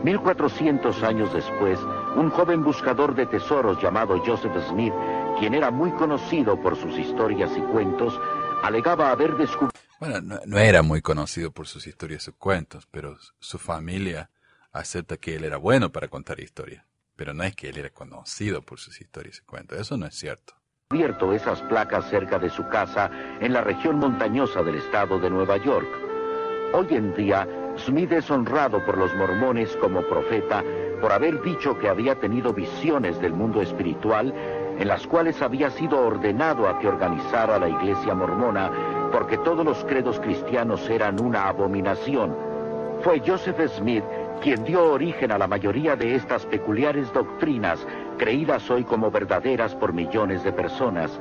1400 años después, un joven buscador de tesoros llamado Joseph Smith, quien era muy conocido por sus historias y cuentos, alegaba haber descubierto... Bueno, no, era muy conocido por sus historias y cuentos, pero su familia acepta que él era bueno para contar historias. Pero no es que él era conocido por sus historias y cuentos, eso no es cierto. esas placas cerca de su casa en la región montañosa del estado de Nueva York. Hoy en día, Smith es honrado por los mormones como profeta por haber dicho que había tenido visiones del mundo espiritual en las cuales había sido ordenado a que organizara la iglesia mormona porque todos los credos cristianos eran una abominación. Fue Joseph Smith quien dio origen a la mayoría de estas peculiares doctrinas creídas hoy como verdaderas por millones de personas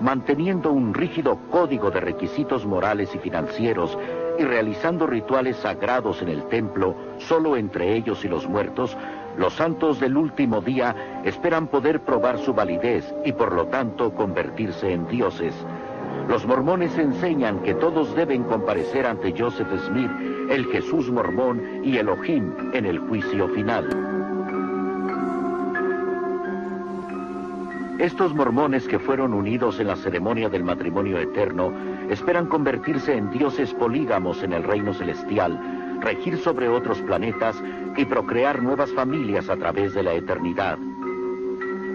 manteniendo un rígido código de requisitos morales y financieros y realizando rituales sagrados en el templo, solo entre ellos y los muertos, los santos del último día esperan poder probar su validez y por lo tanto convertirse en dioses. Los mormones enseñan que todos deben comparecer ante Joseph Smith, el Jesús mormón y Elohim en el juicio final. Estos mormones que fueron unidos en la ceremonia del matrimonio eterno esperan convertirse en dioses polígamos en el reino celestial, regir sobre otros planetas y procrear nuevas familias a través de la eternidad.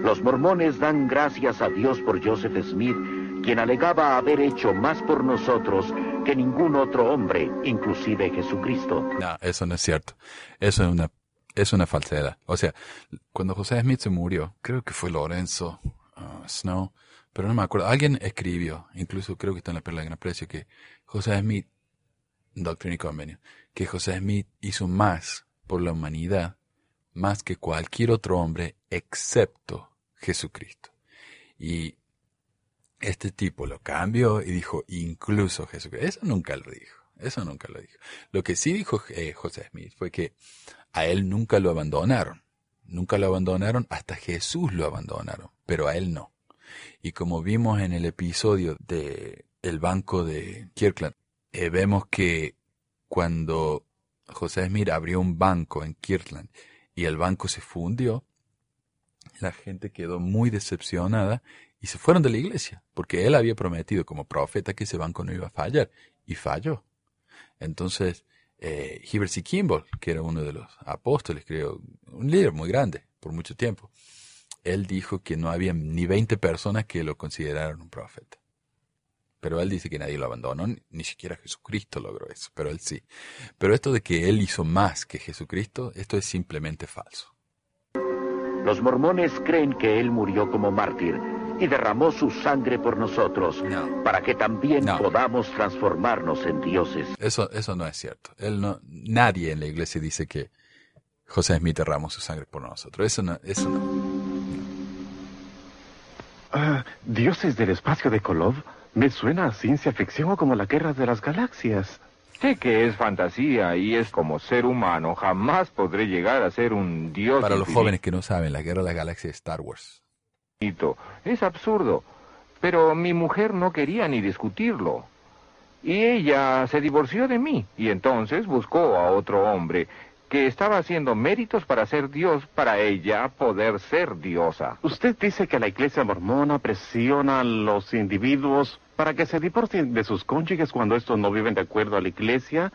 Los mormones dan gracias a Dios por Joseph Smith, quien alegaba haber hecho más por nosotros que ningún otro hombre, inclusive Jesucristo. No, eso no es cierto. Eso es una es una falsedad. O sea, cuando José Smith se murió, creo que fue Lorenzo uh, Snow, pero no me acuerdo. Alguien escribió, incluso creo que está en la perla de gran precio, que José Smith, Doctrina y Convenio, que José Smith hizo más por la humanidad, más que cualquier otro hombre, excepto Jesucristo. Y este tipo lo cambió y dijo, incluso Jesucristo. Eso nunca lo dijo. Eso nunca lo dijo. Lo que sí dijo eh, José Smith fue que a él nunca lo abandonaron. Nunca lo abandonaron, hasta Jesús lo abandonaron, pero a él no. Y como vimos en el episodio de el banco de Kirkland, eh, vemos que cuando José Smith abrió un banco en Kirkland y el banco se fundió, la gente quedó muy decepcionada y se fueron de la iglesia, porque él había prometido como profeta que ese banco no iba a fallar, y falló. Entonces, eh. Kimball, que era uno de los apóstoles, creo, un líder muy grande por mucho tiempo, él dijo que no había ni 20 personas que lo consideraran un profeta. Pero él dice que nadie lo abandonó, ni siquiera Jesucristo logró eso, pero él sí. Pero esto de que él hizo más que Jesucristo, esto es simplemente falso. Los mormones creen que él murió como mártir y derramó su sangre por nosotros, para que también podamos transformarnos en dioses. Eso, eso no es cierto. Él no, nadie en la iglesia dice que José Smith derramó su sangre por nosotros. Eso no, eso no. Ah, dioses del espacio de Kolov me suena a ciencia ficción o como la guerra de las galaxias. Sé que es fantasía y es como ser humano. Jamás podré llegar a ser un dios. Para los jóvenes que no saben, la guerra de las galaxias es Star Wars. Es absurdo. Pero mi mujer no quería ni discutirlo. Y ella se divorció de mí y entonces buscó a otro hombre que estaba haciendo méritos para ser Dios, para ella poder ser diosa. Usted dice que la iglesia mormona presiona a los individuos para que se divorcien de sus cónyuges cuando estos no viven de acuerdo a la iglesia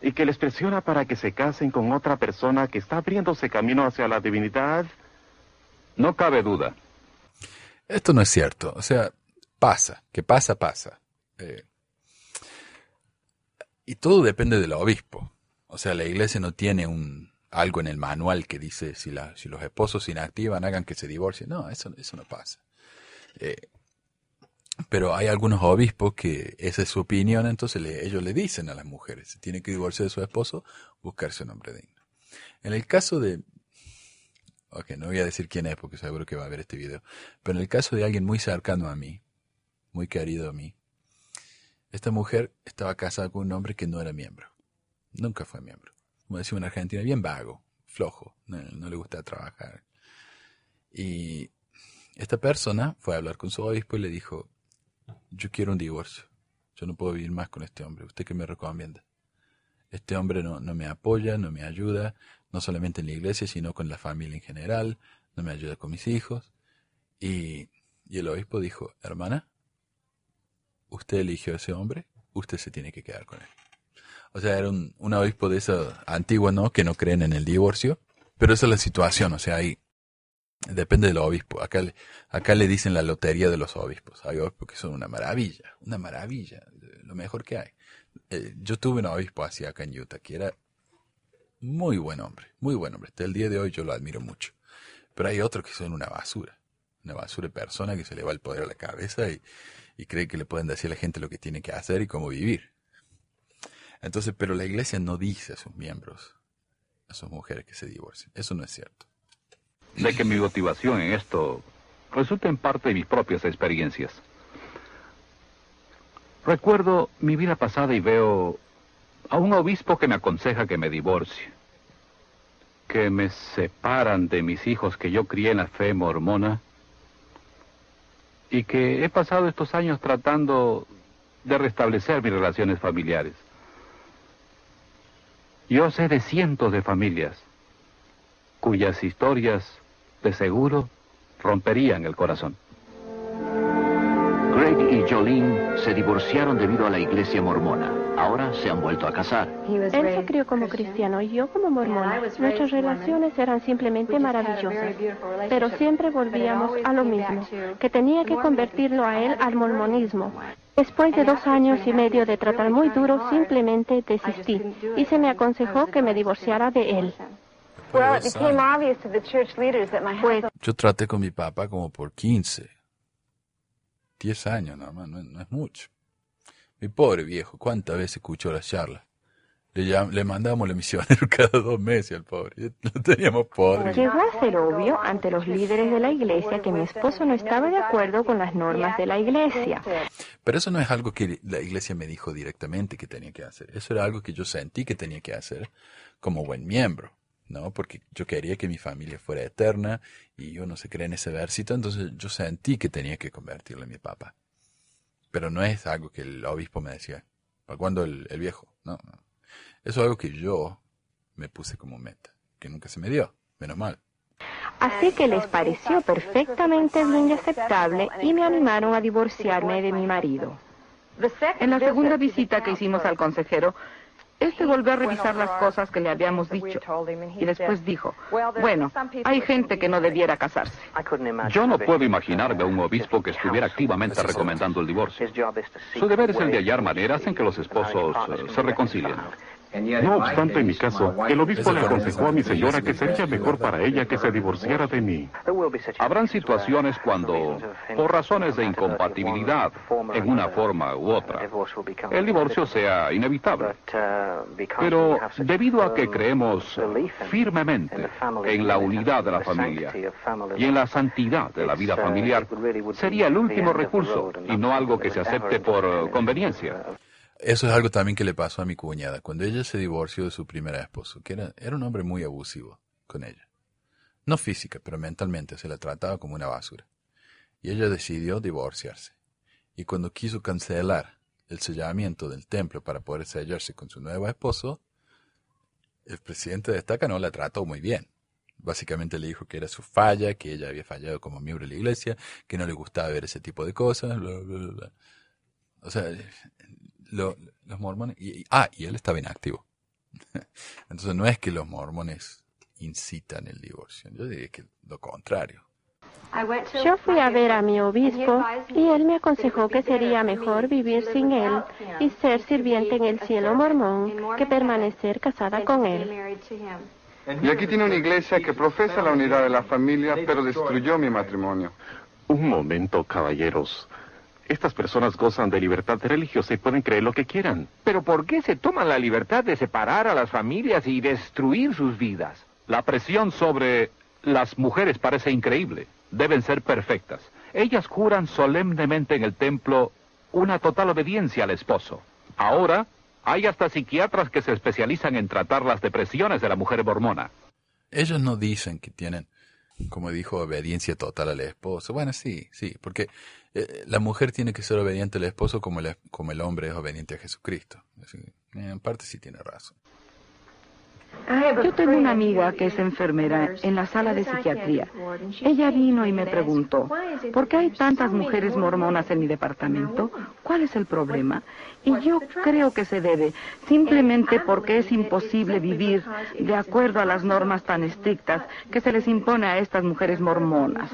y que les presiona para que se casen con otra persona que está abriéndose camino hacia la divinidad. No cabe duda. Esto no es cierto. O sea, pasa. Que pasa, pasa. Eh, y todo depende del obispo. O sea, la iglesia no tiene un algo en el manual que dice si, la, si los esposos se inactivan, hagan que se divorcien. No, eso, eso no pasa. Eh, pero hay algunos obispos que esa es su opinión, entonces ellos le dicen a las mujeres, si tiene que divorciar de su esposo, buscarse un hombre digno. En el caso de, Ok, no voy a decir quién es porque seguro que va a ver este video. Pero en el caso de alguien muy cercano a mí, muy querido a mí. Esta mujer estaba casada con un hombre que no era miembro. Nunca fue miembro. Como decimos en Argentina, bien vago, flojo, no, le gusta trabajar. Y esta persona fue a hablar con su obispo y le dijo, yo quiero un divorcio. Yo no puedo vivir más con este hombre. ¿Usted qué me recomienda? Este hombre no, no me apoya, no me ayuda, no solamente en la iglesia, sino con la familia en general, no me ayuda con mis hijos. Y, y el obispo dijo, hermana, usted eligió a ese hombre, usted se tiene que quedar con él. O sea, era un, un obispo de esa antigua, ¿no? Que no creen en el divorcio. Pero esa es la situación, o sea, ahí depende del obispo. Acá, acá le dicen la lotería de los obispos. Hay obispos que son una maravilla, una maravilla, lo mejor que hay. Eh, yo tuve un obispo así acá en Utah, que era muy buen hombre, muy buen hombre. Hasta el día de hoy yo lo admiro mucho. Pero hay otros que son una basura, una basura de persona que se le va el poder a la cabeza y, y cree que le pueden decir a la gente lo que tiene que hacer y cómo vivir. Entonces, pero la iglesia no dice a sus miembros, a sus mujeres que se divorcien. Eso no es cierto. De que mi motivación en esto resulta en parte de mis propias experiencias. Recuerdo mi vida pasada y veo a un obispo que me aconseja que me divorcie, que me separan de mis hijos que yo crié en la fe mormona y que he pasado estos años tratando de restablecer mis relaciones familiares. Yo sé de cientos de familias cuyas historias de seguro romperían el corazón. Greg y Jolene se divorciaron debido a la iglesia mormona. Ahora se han vuelto a casar. Él se crió como cristiano y yo como mormona. Nuestras relaciones eran simplemente maravillosas, pero siempre volvíamos a lo mismo, que tenía que convertirlo a él al mormonismo. Después de dos años y medio de tratar muy duro, simplemente desistí y se me aconsejó que me divorciara de él. Yo traté con mi papá como por 15, 10 años nada más, no, es mucho. Mi pobre viejo, ¿cuántas veces escuchó la charla? Le, le mandamos la misionero (laughs) cada dos meses al pobre. Lo teníamos pobre. Llegó a ser obvio ante los líderes de la iglesia que mi esposo no estaba de acuerdo con las normas de la iglesia. Pero eso no es algo que la iglesia me dijo directamente que tenía que hacer. Eso era algo que yo sentí que tenía que hacer como buen miembro. ¿No? Porque yo quería que mi familia fuera eterna y yo no se cree en ese versito, entonces yo sentí que tenía que convertirlo en mi papá. Pero no es algo que el obispo me decía. ¿Para cuándo el, el viejo? No, no. Eso es algo que yo me puse como meta, que nunca se me dio, menos mal. Así que les pareció perfectamente bien y aceptable y me animaron a divorciarme de mi marido. En la segunda visita que hicimos al consejero, este volvió a revisar las cosas que le habíamos dicho y después dijo, bueno, hay gente que no debiera casarse. Yo no puedo imaginarme a un obispo que estuviera activamente recomendando el divorcio. Su deber es el de hallar maneras en que los esposos eh, se reconcilien. No obstante, en mi caso, el obispo le aconsejó a mi señora que sería mejor para ella que se divorciara de mí. Habrán situaciones cuando, por razones de incompatibilidad, en una forma u otra, el divorcio sea inevitable. Pero debido a que creemos firmemente en la unidad de la familia y en la santidad de la vida familiar, sería el último recurso y no algo que se acepte por conveniencia. Eso es algo también que le pasó a mi cuñada. Cuando ella se divorció de su primer esposo, que era, era un hombre muy abusivo con ella. No física, pero mentalmente se la trataba como una basura. Y ella decidió divorciarse. Y cuando quiso cancelar el sellamiento del templo para poder sellarse con su nuevo esposo, el presidente de estaca no la trató muy bien. Básicamente le dijo que era su falla, que ella había fallado como miembro de la iglesia, que no le gustaba ver ese tipo de cosas, bla, bla, bla. O sea, los mormones... Y, ah, y él estaba inactivo. (laughs) Entonces no es que los mormones incitan el divorcio, yo diría que lo contrario. Yo fui a ver a mi obispo y él me aconsejó que sería mejor vivir sin él y ser sirviente en el cielo mormón que permanecer casada con él. Y aquí tiene una iglesia que profesa la unidad de la familia, pero destruyó mi matrimonio. Un momento, caballeros. Estas personas gozan de libertad religiosa y pueden creer lo que quieran. Pero ¿por qué se toman la libertad de separar a las familias y destruir sus vidas? La presión sobre las mujeres parece increíble. Deben ser perfectas. Ellas juran solemnemente en el templo una total obediencia al esposo. Ahora, hay hasta psiquiatras que se especializan en tratar las depresiones de la mujer mormona. Ellos no dicen que tienen, como dijo, obediencia total al esposo. Bueno, sí, sí, porque eh, la mujer tiene que ser obediente al esposo como el, como el hombre es obediente a Jesucristo. en parte sí tiene razón. Yo tengo una amiga que es enfermera en la sala de psiquiatría. Ella vino y me preguntó, ¿por qué hay tantas mujeres mormonas en mi departamento? ¿Cuál es el problema? Y yo creo que se debe simplemente porque es imposible vivir de acuerdo a las normas tan estrictas que se les impone a estas mujeres mormonas.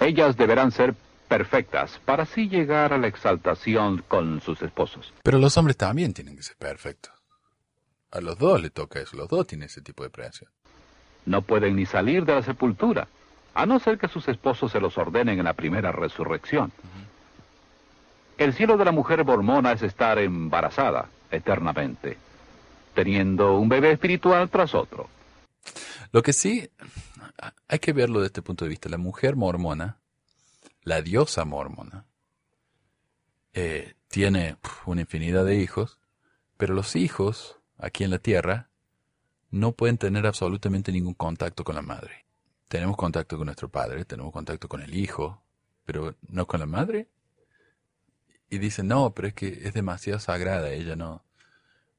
Ellas deberán ser perfectas para así llegar a la exaltación con sus esposos. Pero los hombres también tienen que ser perfectos. A los dos le toca eso, los dos tienen ese tipo de presión. No pueden ni salir de la sepultura, a no ser que sus esposos se los ordenen en la primera resurrección. El cielo de la mujer mormona es estar embarazada eternamente, teniendo un bebé espiritual tras otro. Lo que sí, hay que verlo desde este punto de vista. La mujer mormona, la diosa mormona, eh, tiene una infinidad de hijos, pero los hijos aquí en la Tierra, no pueden tener absolutamente ningún contacto con la madre. Tenemos contacto con nuestro padre, tenemos contacto con el hijo, pero no con la madre. Y dicen, no, pero es que es demasiado sagrada, ella no,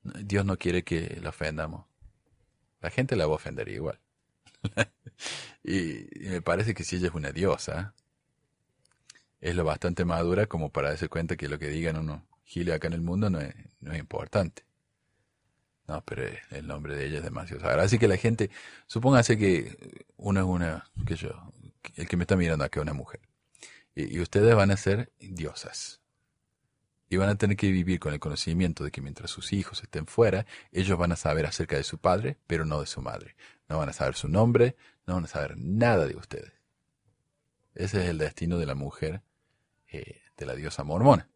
Dios no quiere que la ofendamos. La gente la va a ofender igual. (laughs) y, me parece que si ella es una diosa, es lo bastante madura como para darse cuenta que lo que digan uno gile acá en el mundo no es, no es importante. No, pero el nombre de ella es demasiado sagrado. Así que la gente, supóngase que uno es una, que yo, el que me está mirando acá es una mujer. Y, ustedes van a ser diosas. Y van a tener que vivir con el conocimiento de que mientras sus hijos estén fuera, ellos van a saber acerca de su padre, pero no de su madre. No van a saber su nombre, no van a saber nada de ustedes. Ese es el destino de la mujer, eh, de la diosa mormona.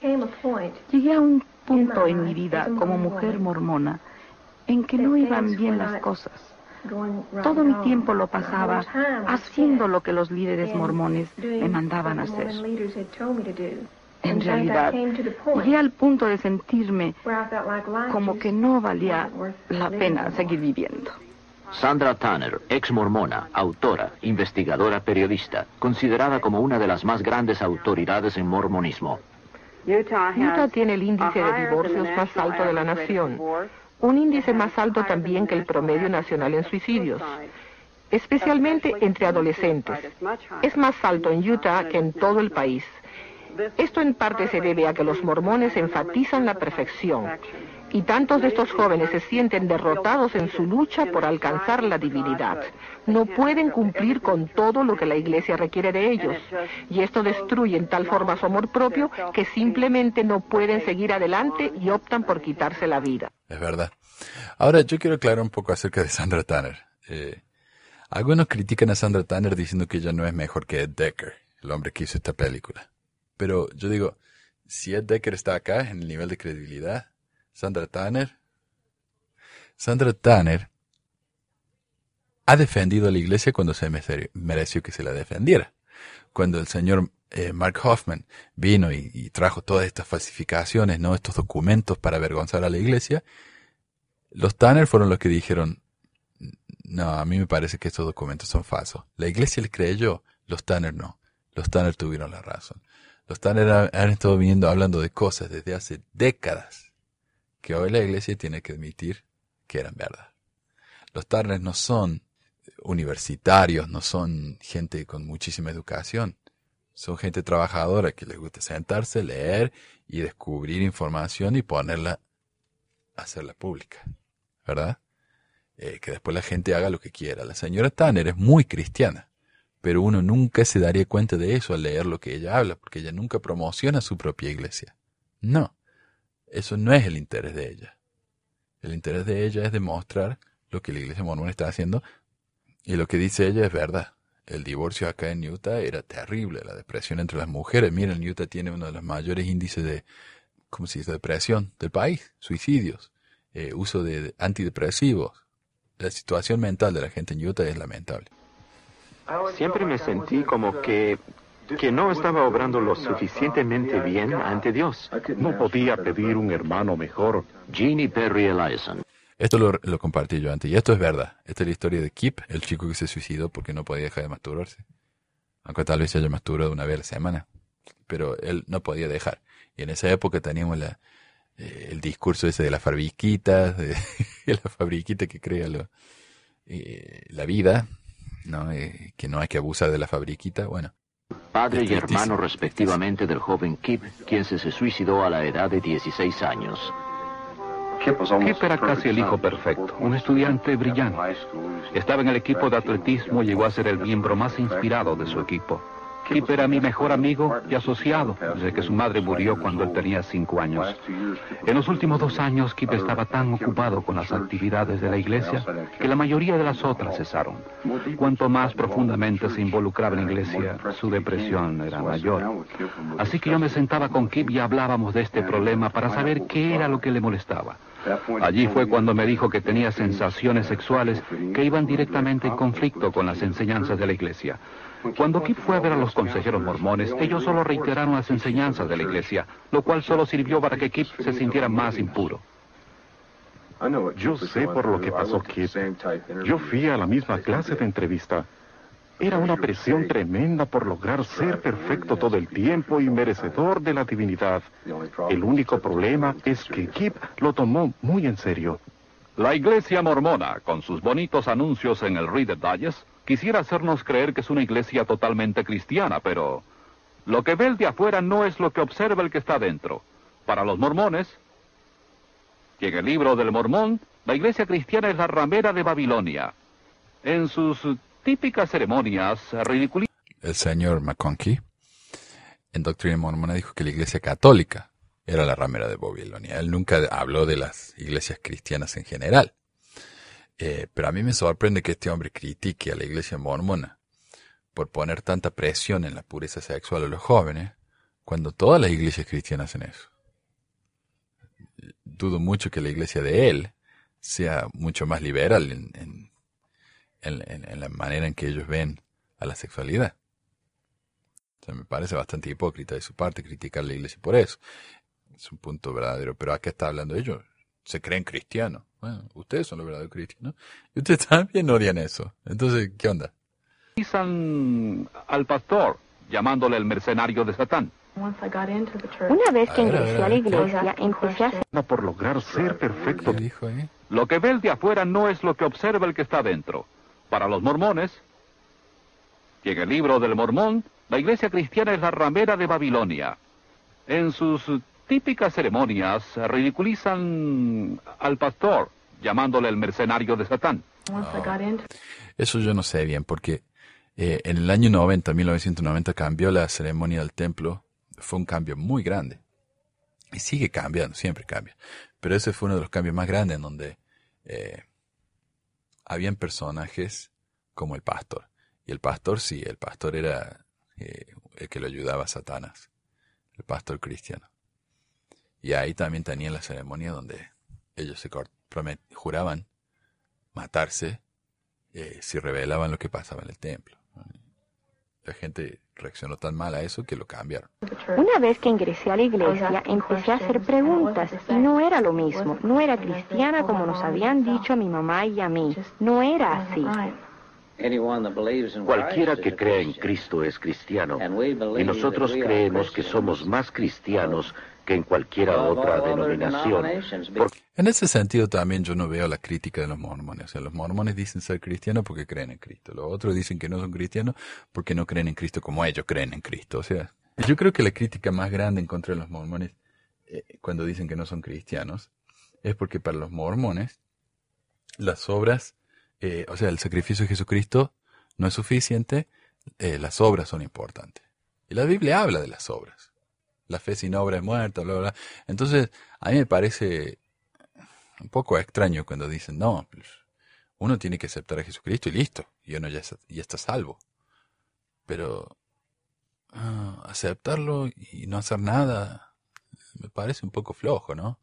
Llegué a un punto en mi vida como mujer mormona en que no iban bien las cosas. Todo mi tiempo lo pasaba haciendo lo que los líderes mormones me mandaban hacer. En realidad, llegué al punto de sentirme como que no valía la pena seguir viviendo. Sandra Tanner, ex mormona, autora, investigadora, periodista, considerada como una de las más grandes autoridades en mormonismo. Utah tiene el índice de divorcios más alto de la nación, un índice más alto también que el promedio nacional en suicidios, especialmente entre adolescentes. Es más alto en Utah que en todo el país. Esto en parte se debe a que los mormones enfatizan la perfección y tantos de estos jóvenes se sienten derrotados en su lucha por alcanzar la divinidad. No pueden cumplir con todo lo que la iglesia requiere de ellos. Y esto destruye en tal forma su amor propio que simplemente no pueden seguir adelante y optan por quitarse la vida. Es verdad. Ahora yo quiero aclarar un poco acerca de Sandra Tanner. Eh, algunos critican a Sandra Tanner diciendo que ella no es mejor que Ed Decker, el hombre que hizo esta película. Pero yo digo, si Ed Decker está acá en el nivel de credibilidad, Sandra Tanner. Sandra Tanner ha defendido a la iglesia cuando se mereció que se la defendiera. Cuando el señor eh, Mark Hoffman vino y, trajo todas estas falsificaciones, no estos documentos para avergonzar a la iglesia, los Tanner fueron los que dijeron, no, a mí me parece que estos documentos son falsos. La iglesia le creyó, los Tanner no. Los Tanner tuvieron la razón. Los Tanner han, estado viniendo hablando de cosas desde hace décadas que hoy la iglesia tiene que admitir que eran verdad. Los Tarnes no son universitarios, no son gente con muchísima educación. Son gente trabajadora que les gusta sentarse, leer y descubrir información y ponerla, hacerla pública. ¿Verdad? Eh, que después la gente haga lo que quiera. La señora Tanner es muy cristiana, pero uno nunca se daría cuenta de eso al leer lo que ella habla, porque ella nunca promociona su propia iglesia. No. Eso no es el interés de ella. El interés de ella es demostrar lo que la iglesia mormona está haciendo y lo que dice ella es verdad. El divorcio acá en Utah era terrible, la depresión entre las mujeres. Miren, Utah tiene uno de los mayores índices de, ¿cómo se dice?, depresión del país, suicidios, eh, uso de antidepresivos. La situación mental de la gente en Utah es lamentable. Siempre me sentí como que que no estaba obrando lo suficientemente bien ante Dios. No podía pedir un hermano mejor. Jeannie Perry Ellison. Esto lo, lo, compartí yo antes, y esto es verdad. Esta es la historia de Kip, el chico que se suicidó porque no podía dejar de masturbarse. Aunque tal vez se haya masturbado una vez a la semana. Pero él no podía dejar. Y en esa época teníamos eh, el discurso ese de las fabriquitas, de, (laughs) la fabriquita que crea lo, eh, la vida, ¿no? Eh, que no hay que abusar de la fabriquita. Bueno, padre y hermano respectivamente del joven Kip, quien se suicidó a la edad de 16 años. Kip era casi el hijo perfecto, un estudiante brillante. Estaba en el equipo de atletismo y llegó a ser el miembro más inspirado de su equipo. Kip era mi mejor amigo y asociado desde que su madre murió cuando él tenía cinco años. En los últimos dos años, Kip estaba tan ocupado con las actividades de la iglesia que la mayoría de las otras cesaron. Cuanto más profundamente se involucraba en la iglesia, su depresión era mayor. Así que yo me sentaba con Kip y hablábamos de este problema para saber qué era lo que le molestaba. Allí fue cuando me dijo que tenía sensaciones sexuales que iban directamente en conflicto con las enseñanzas de la iglesia. Cuando Kip fue a ver a los consejeros mormones, ellos solo reiteraron las enseñanzas de la iglesia, lo cual solo sirvió para que Kip se sintiera más impuro. Yo sé por lo que pasó Kip. Yo fui a la misma clase de entrevista. Era una presión tremenda por lograr ser perfecto todo el tiempo y merecedor de la divinidad. El único problema es que Kip lo tomó muy en serio. La iglesia mormona, con sus bonitos anuncios en el Reader Digest, quisiera hacernos creer que es una iglesia totalmente cristiana, pero lo que ve el de afuera no es lo que observa el que está dentro. Para los mormones, y en el libro del mormón, la iglesia cristiana es la ramera de Babilonia. En sus típicas ceremonias. El señor McConkie, en Doctrina Mormona, dijo que la iglesia católica era la ramera de Babilonia. Él nunca habló de las iglesias cristianas en general. Eh, pero a mí me sorprende que este hombre critique a la iglesia mormona por poner tanta presión en la pureza sexual a los jóvenes, cuando todas las iglesias cristianas hacen eso. Dudo mucho que la iglesia de él sea mucho más liberal en, la manera en que ellos ven a la sexualidad. Me parece bastante hipócrita de su parte criticar a la iglesia por eso es un punto verdadero. Pero ¿a qué está hablando ellos? Se creen cristianos. Bueno, ustedes son los verdaderos cristianos. Y ustedes (laughs) también odian eso. Entonces, ¿qué onda? al pastor, llamándole el mercenario de Satán. Una vez que ingresé a la iglesia, empecé a por lograr ser perfecto. Dijo, eh? Lo que ve el de afuera no es lo que observa el que está dentro. Para los mormones, y en el libro del mormón, la iglesia cristiana es la ramera de Babilonia. En sus típicas ceremonias ridiculizan al pastor, llamándole el mercenario de Satán. Eso yo no sé bien, porque eh, en el año 90, 1990, cambió la ceremonia del templo. Fue un cambio muy grande. Y sigue cambiando, siempre cambia. Pero ese fue uno de los cambios más grandes en donde eh, habían personajes como el pastor. Y el pastor, sí, el pastor era eh, el que lo ayudaba a Satanás, el pastor cristiano. Y ahí también tenían la ceremonia donde ellos se juraban matarse eh, si revelaban lo que pasaba en el templo. La gente reaccionó tan mal a eso que lo cambiaron. Una vez que ingresé a la iglesia, empecé a hacer preguntas y no era lo mismo. No era cristiana como nos habían dicho a mi mamá y a mí. No era así. Cualquiera que crea en Cristo es cristiano y nosotros creemos que somos más cristianos que en cualquiera otra denominación. En ese sentido también yo no veo la crítica de los mormones. O sea, los mormones dicen ser cristianos porque creen en Cristo. Los otros dicen que no son cristianos porque no creen en Cristo como ellos creen en Cristo. O sea, yo creo que la crítica más grande en contra de los mormones eh, cuando dicen que no son cristianos es porque para los mormones las obras, eh, o sea, el sacrificio de Jesucristo no es suficiente, eh, las obras son importantes. Y la Biblia habla de las obras la fe sin obra es muerta, bla, bla. Entonces, a mí me parece un poco extraño cuando dicen, no, pues, uno tiene que aceptar a Jesucristo y listo, y uno ya, ya está salvo. Pero ah, aceptarlo y no hacer nada me parece un poco flojo, ¿no?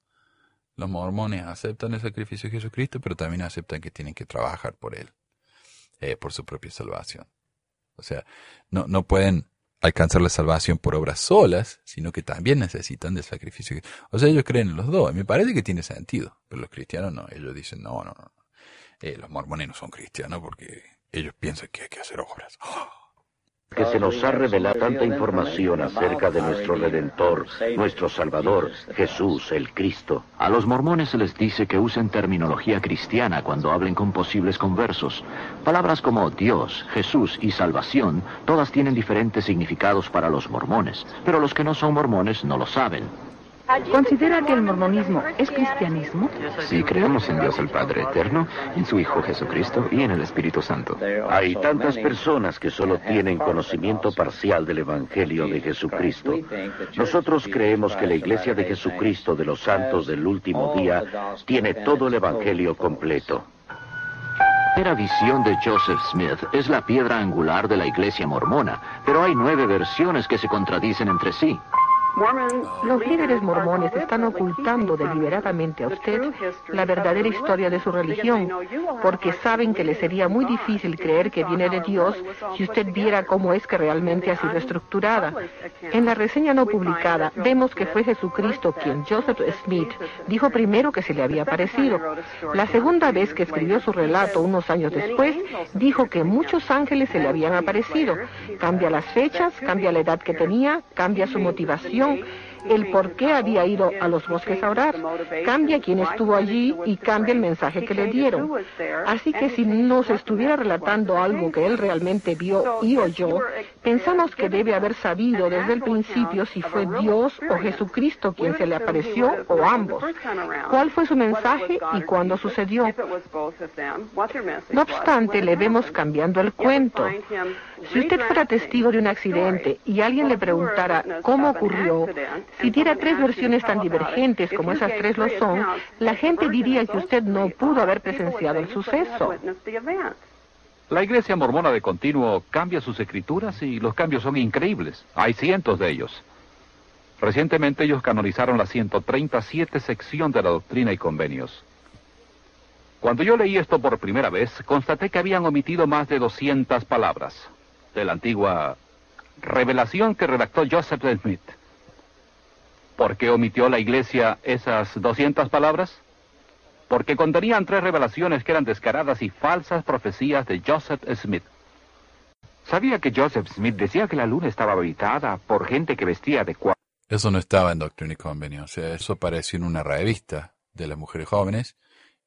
Los mormones aceptan el sacrificio de Jesucristo, pero también aceptan que tienen que trabajar por él, eh, por su propia salvación. O sea, no, no pueden alcanzar la salvación por obras solas, sino que también necesitan del sacrificio. O sea, ellos creen en los dos. Me parece que tiene sentido, pero los cristianos no. Ellos dicen, no, no, no. Eh, los mormones no son cristianos porque ellos piensan que hay que hacer obras. ¡Oh! Que se nos ha revelado tanta información acerca de nuestro Redentor, nuestro Salvador, Jesús, el Cristo. A los mormones se les dice que usen terminología cristiana cuando hablen con posibles conversos. Palabras como Dios, Jesús y salvación, todas tienen diferentes significados para los mormones, pero los que no son mormones no lo saben. ¿Considera que el mormonismo es cristianismo? Sí, creemos en Dios el Padre Eterno, en su Hijo Jesucristo y en el Espíritu Santo. Hay tantas personas que solo tienen conocimiento parcial del Evangelio de Jesucristo. Nosotros creemos que la Iglesia de Jesucristo de los Santos del Último Día tiene todo el Evangelio completo. La primera visión de Joseph Smith es la piedra angular de la iglesia mormona, pero hay nueve versiones que se contradicen entre sí. Los líderes mormones están ocultando deliberadamente a usted la verdadera historia de su religión, porque saben que le sería muy difícil creer que viene de Dios si usted viera cómo es que realmente ha sido estructurada. En la reseña no publicada vemos que fue Jesucristo quien Joseph Smith dijo primero que se le había aparecido. La segunda vez que escribió su relato, unos años después, dijo que muchos ángeles se le habían aparecido. Cambia las fechas, cambia la edad que tenía, cambia su motivación el por qué había ido a los bosques a orar. Cambia quién estuvo allí y cambia el mensaje que le dieron. Así que si nos estuviera relatando algo que él realmente vio y oyó, pensamos que debe haber sabido desde el principio si fue Dios o Jesucristo quien se le apareció o ambos. ¿Cuál fue su mensaje y cuándo sucedió? No obstante, le vemos cambiando el cuento. Si usted fuera testigo de un accidente y alguien le preguntara cómo ocurrió, si diera tres versiones tan divergentes como esas tres lo son, la gente diría que usted no pudo haber presenciado el suceso. La iglesia mormona de continuo cambia sus escrituras y los cambios son increíbles. Hay cientos de ellos. Recientemente ellos canonizaron la 137 sección de la doctrina y convenios. Cuando yo leí esto por primera vez, constaté que habían omitido más de 200 palabras de la antigua revelación que redactó Joseph Smith. ¿Por qué omitió la iglesia esas 200 palabras? Porque contenían tres revelaciones que eran descaradas y falsas profecías de Joseph Smith. ¿Sabía que Joseph Smith decía que la luna estaba habitada por gente que vestía de cuadro? Eso no estaba en Doctrina y Convenio. O sea, eso apareció en una revista de las mujeres jóvenes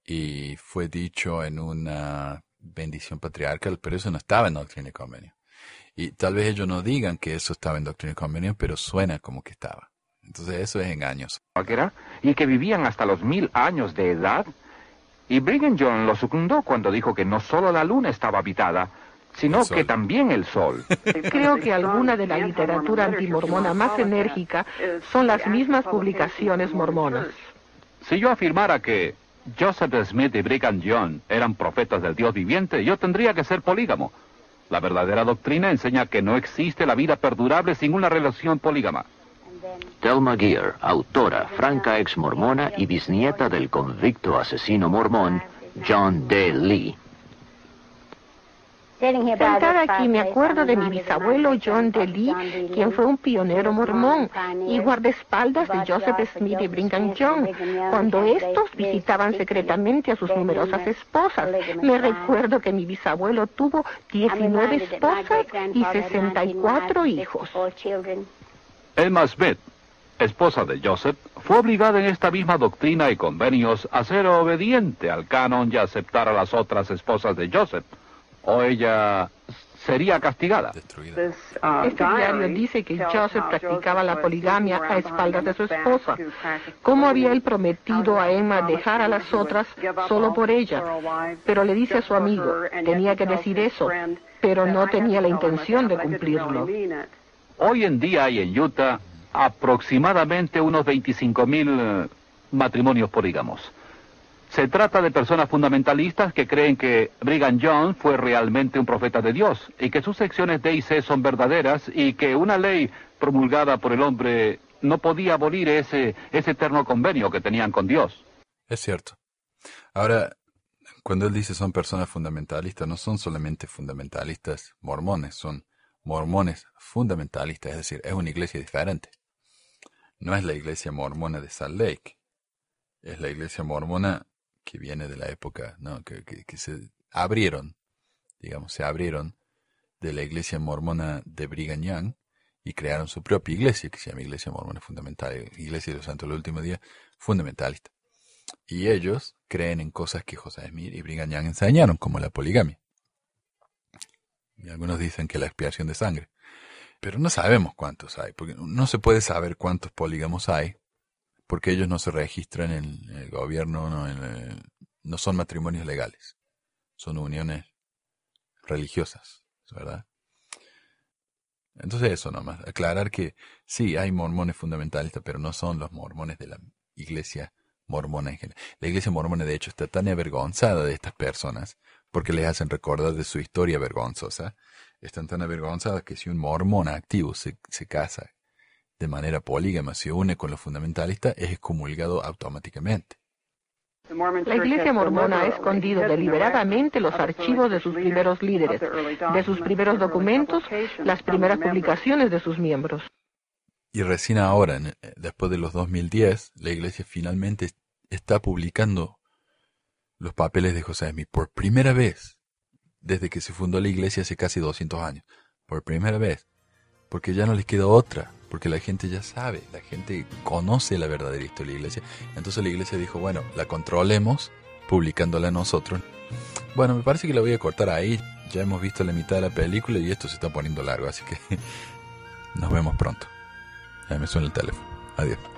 y fue dicho en una bendición patriarcal, pero eso no estaba en Doctrina y Convenio. Y tal vez ellos no digan que eso estaba en Doctrina y Convenio, pero suena como que estaba. Entonces eso es engañoso. Y que vivían hasta los mil años de edad. Y Brigham Young lo secundó cuando dijo que no solo la luna estaba habitada, sino que también el sol. (laughs) Creo que alguna de la literatura antimormona más enérgica son las mismas publicaciones mormonas. Si yo afirmara que Joseph Smith y Brigham Young eran profetas del Dios viviente, yo tendría que ser polígamo. La verdadera doctrina enseña que no existe la vida perdurable sin una relación polígama. Thelma Gear, autora, franca ex mormona y bisnieta del convicto asesino mormón John D. Lee. Sentada aquí me acuerdo de mi bisabuelo John D. Lee, quien fue un pionero mormón y guardaespaldas de Joseph Smith y Brigham Young, cuando estos visitaban secretamente a sus numerosas esposas. Me recuerdo que mi bisabuelo tuvo 19 esposas y 64 hijos. Emma Smith, esposa de Joseph, fue obligada en esta misma doctrina y convenios a ser obediente al canon y a aceptar a las otras esposas de Joseph, o ella sería castigada. Este diario dice que Joseph practicaba la poligamia a espaldas de su esposa. ¿Cómo había él prometido a Emma dejar a las otras solo por ella? Pero le dice a su amigo, tenía que decir eso, pero no tenía la intención de cumplirlo. Hoy en día hay en Utah aproximadamente unos 25.000 eh, matrimonios polígamos. Se trata de personas fundamentalistas que creen que Brigham Young fue realmente un profeta de Dios y que sus secciones D y C son verdaderas y que una ley promulgada por el hombre no podía abolir ese, ese eterno convenio que tenían con Dios. Es cierto. Ahora, Cuando él dice son personas fundamentalistas, no son solamente fundamentalistas mormones, son mormones fundamentalistas, es decir, es una iglesia diferente. No es la iglesia mormona de Salt Lake, es la iglesia mormona que viene de la época, ¿no? que, que se abrieron, digamos, se abrieron de la iglesia mormona de Brigham Young y crearon su propia iglesia, que se llama Iglesia Mormona Fundamental, Iglesia de los Santos del Último Día, fundamentalista. Y ellos creen en cosas que José Smith y Brigham Young enseñaron, como la poligamia. Y algunos dicen que la expiación de sangre. Pero no sabemos cuántos hay, porque no se puede saber cuántos polígamos hay, porque ellos no se registran en el gobierno, no, no son matrimonios legales, son uniones religiosas, ¿verdad? Entonces eso nomás, aclarar que sí, hay mormones fundamentalistas, pero no son los mormones de la iglesia mormona en general. La iglesia mormona de hecho está tan avergonzada de estas personas, porque les hacen recordar de su historia vergonzosa, están tan avergonzadas que si un mormón activo se, se casa de manera polígama, se une con los fundamentalistas, es excomulgado automáticamente. La Iglesia mormona ha escondido deliberadamente los archivos de sus primeros líderes, de sus primeros documentos, las primeras publicaciones de sus miembros. Y recién ahora, después de los 2010, la Iglesia finalmente está publicando los papeles de José Smith por primera vez desde que se fundó la Iglesia hace casi 200 años. Por primera vez. Porque ya no les queda otra porque la gente ya sabe, la gente conoce la verdadera historia de la iglesia. Entonces la iglesia dijo, bueno, la controlemos publicándola nosotros. Bueno, me parece que la voy a cortar ahí. Ya hemos visto la mitad de la película y esto se está poniendo largo, así que (laughs) nos vemos pronto. Ya me suena el teléfono. Adiós.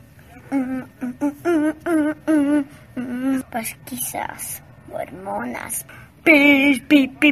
Pues quizás hormonas.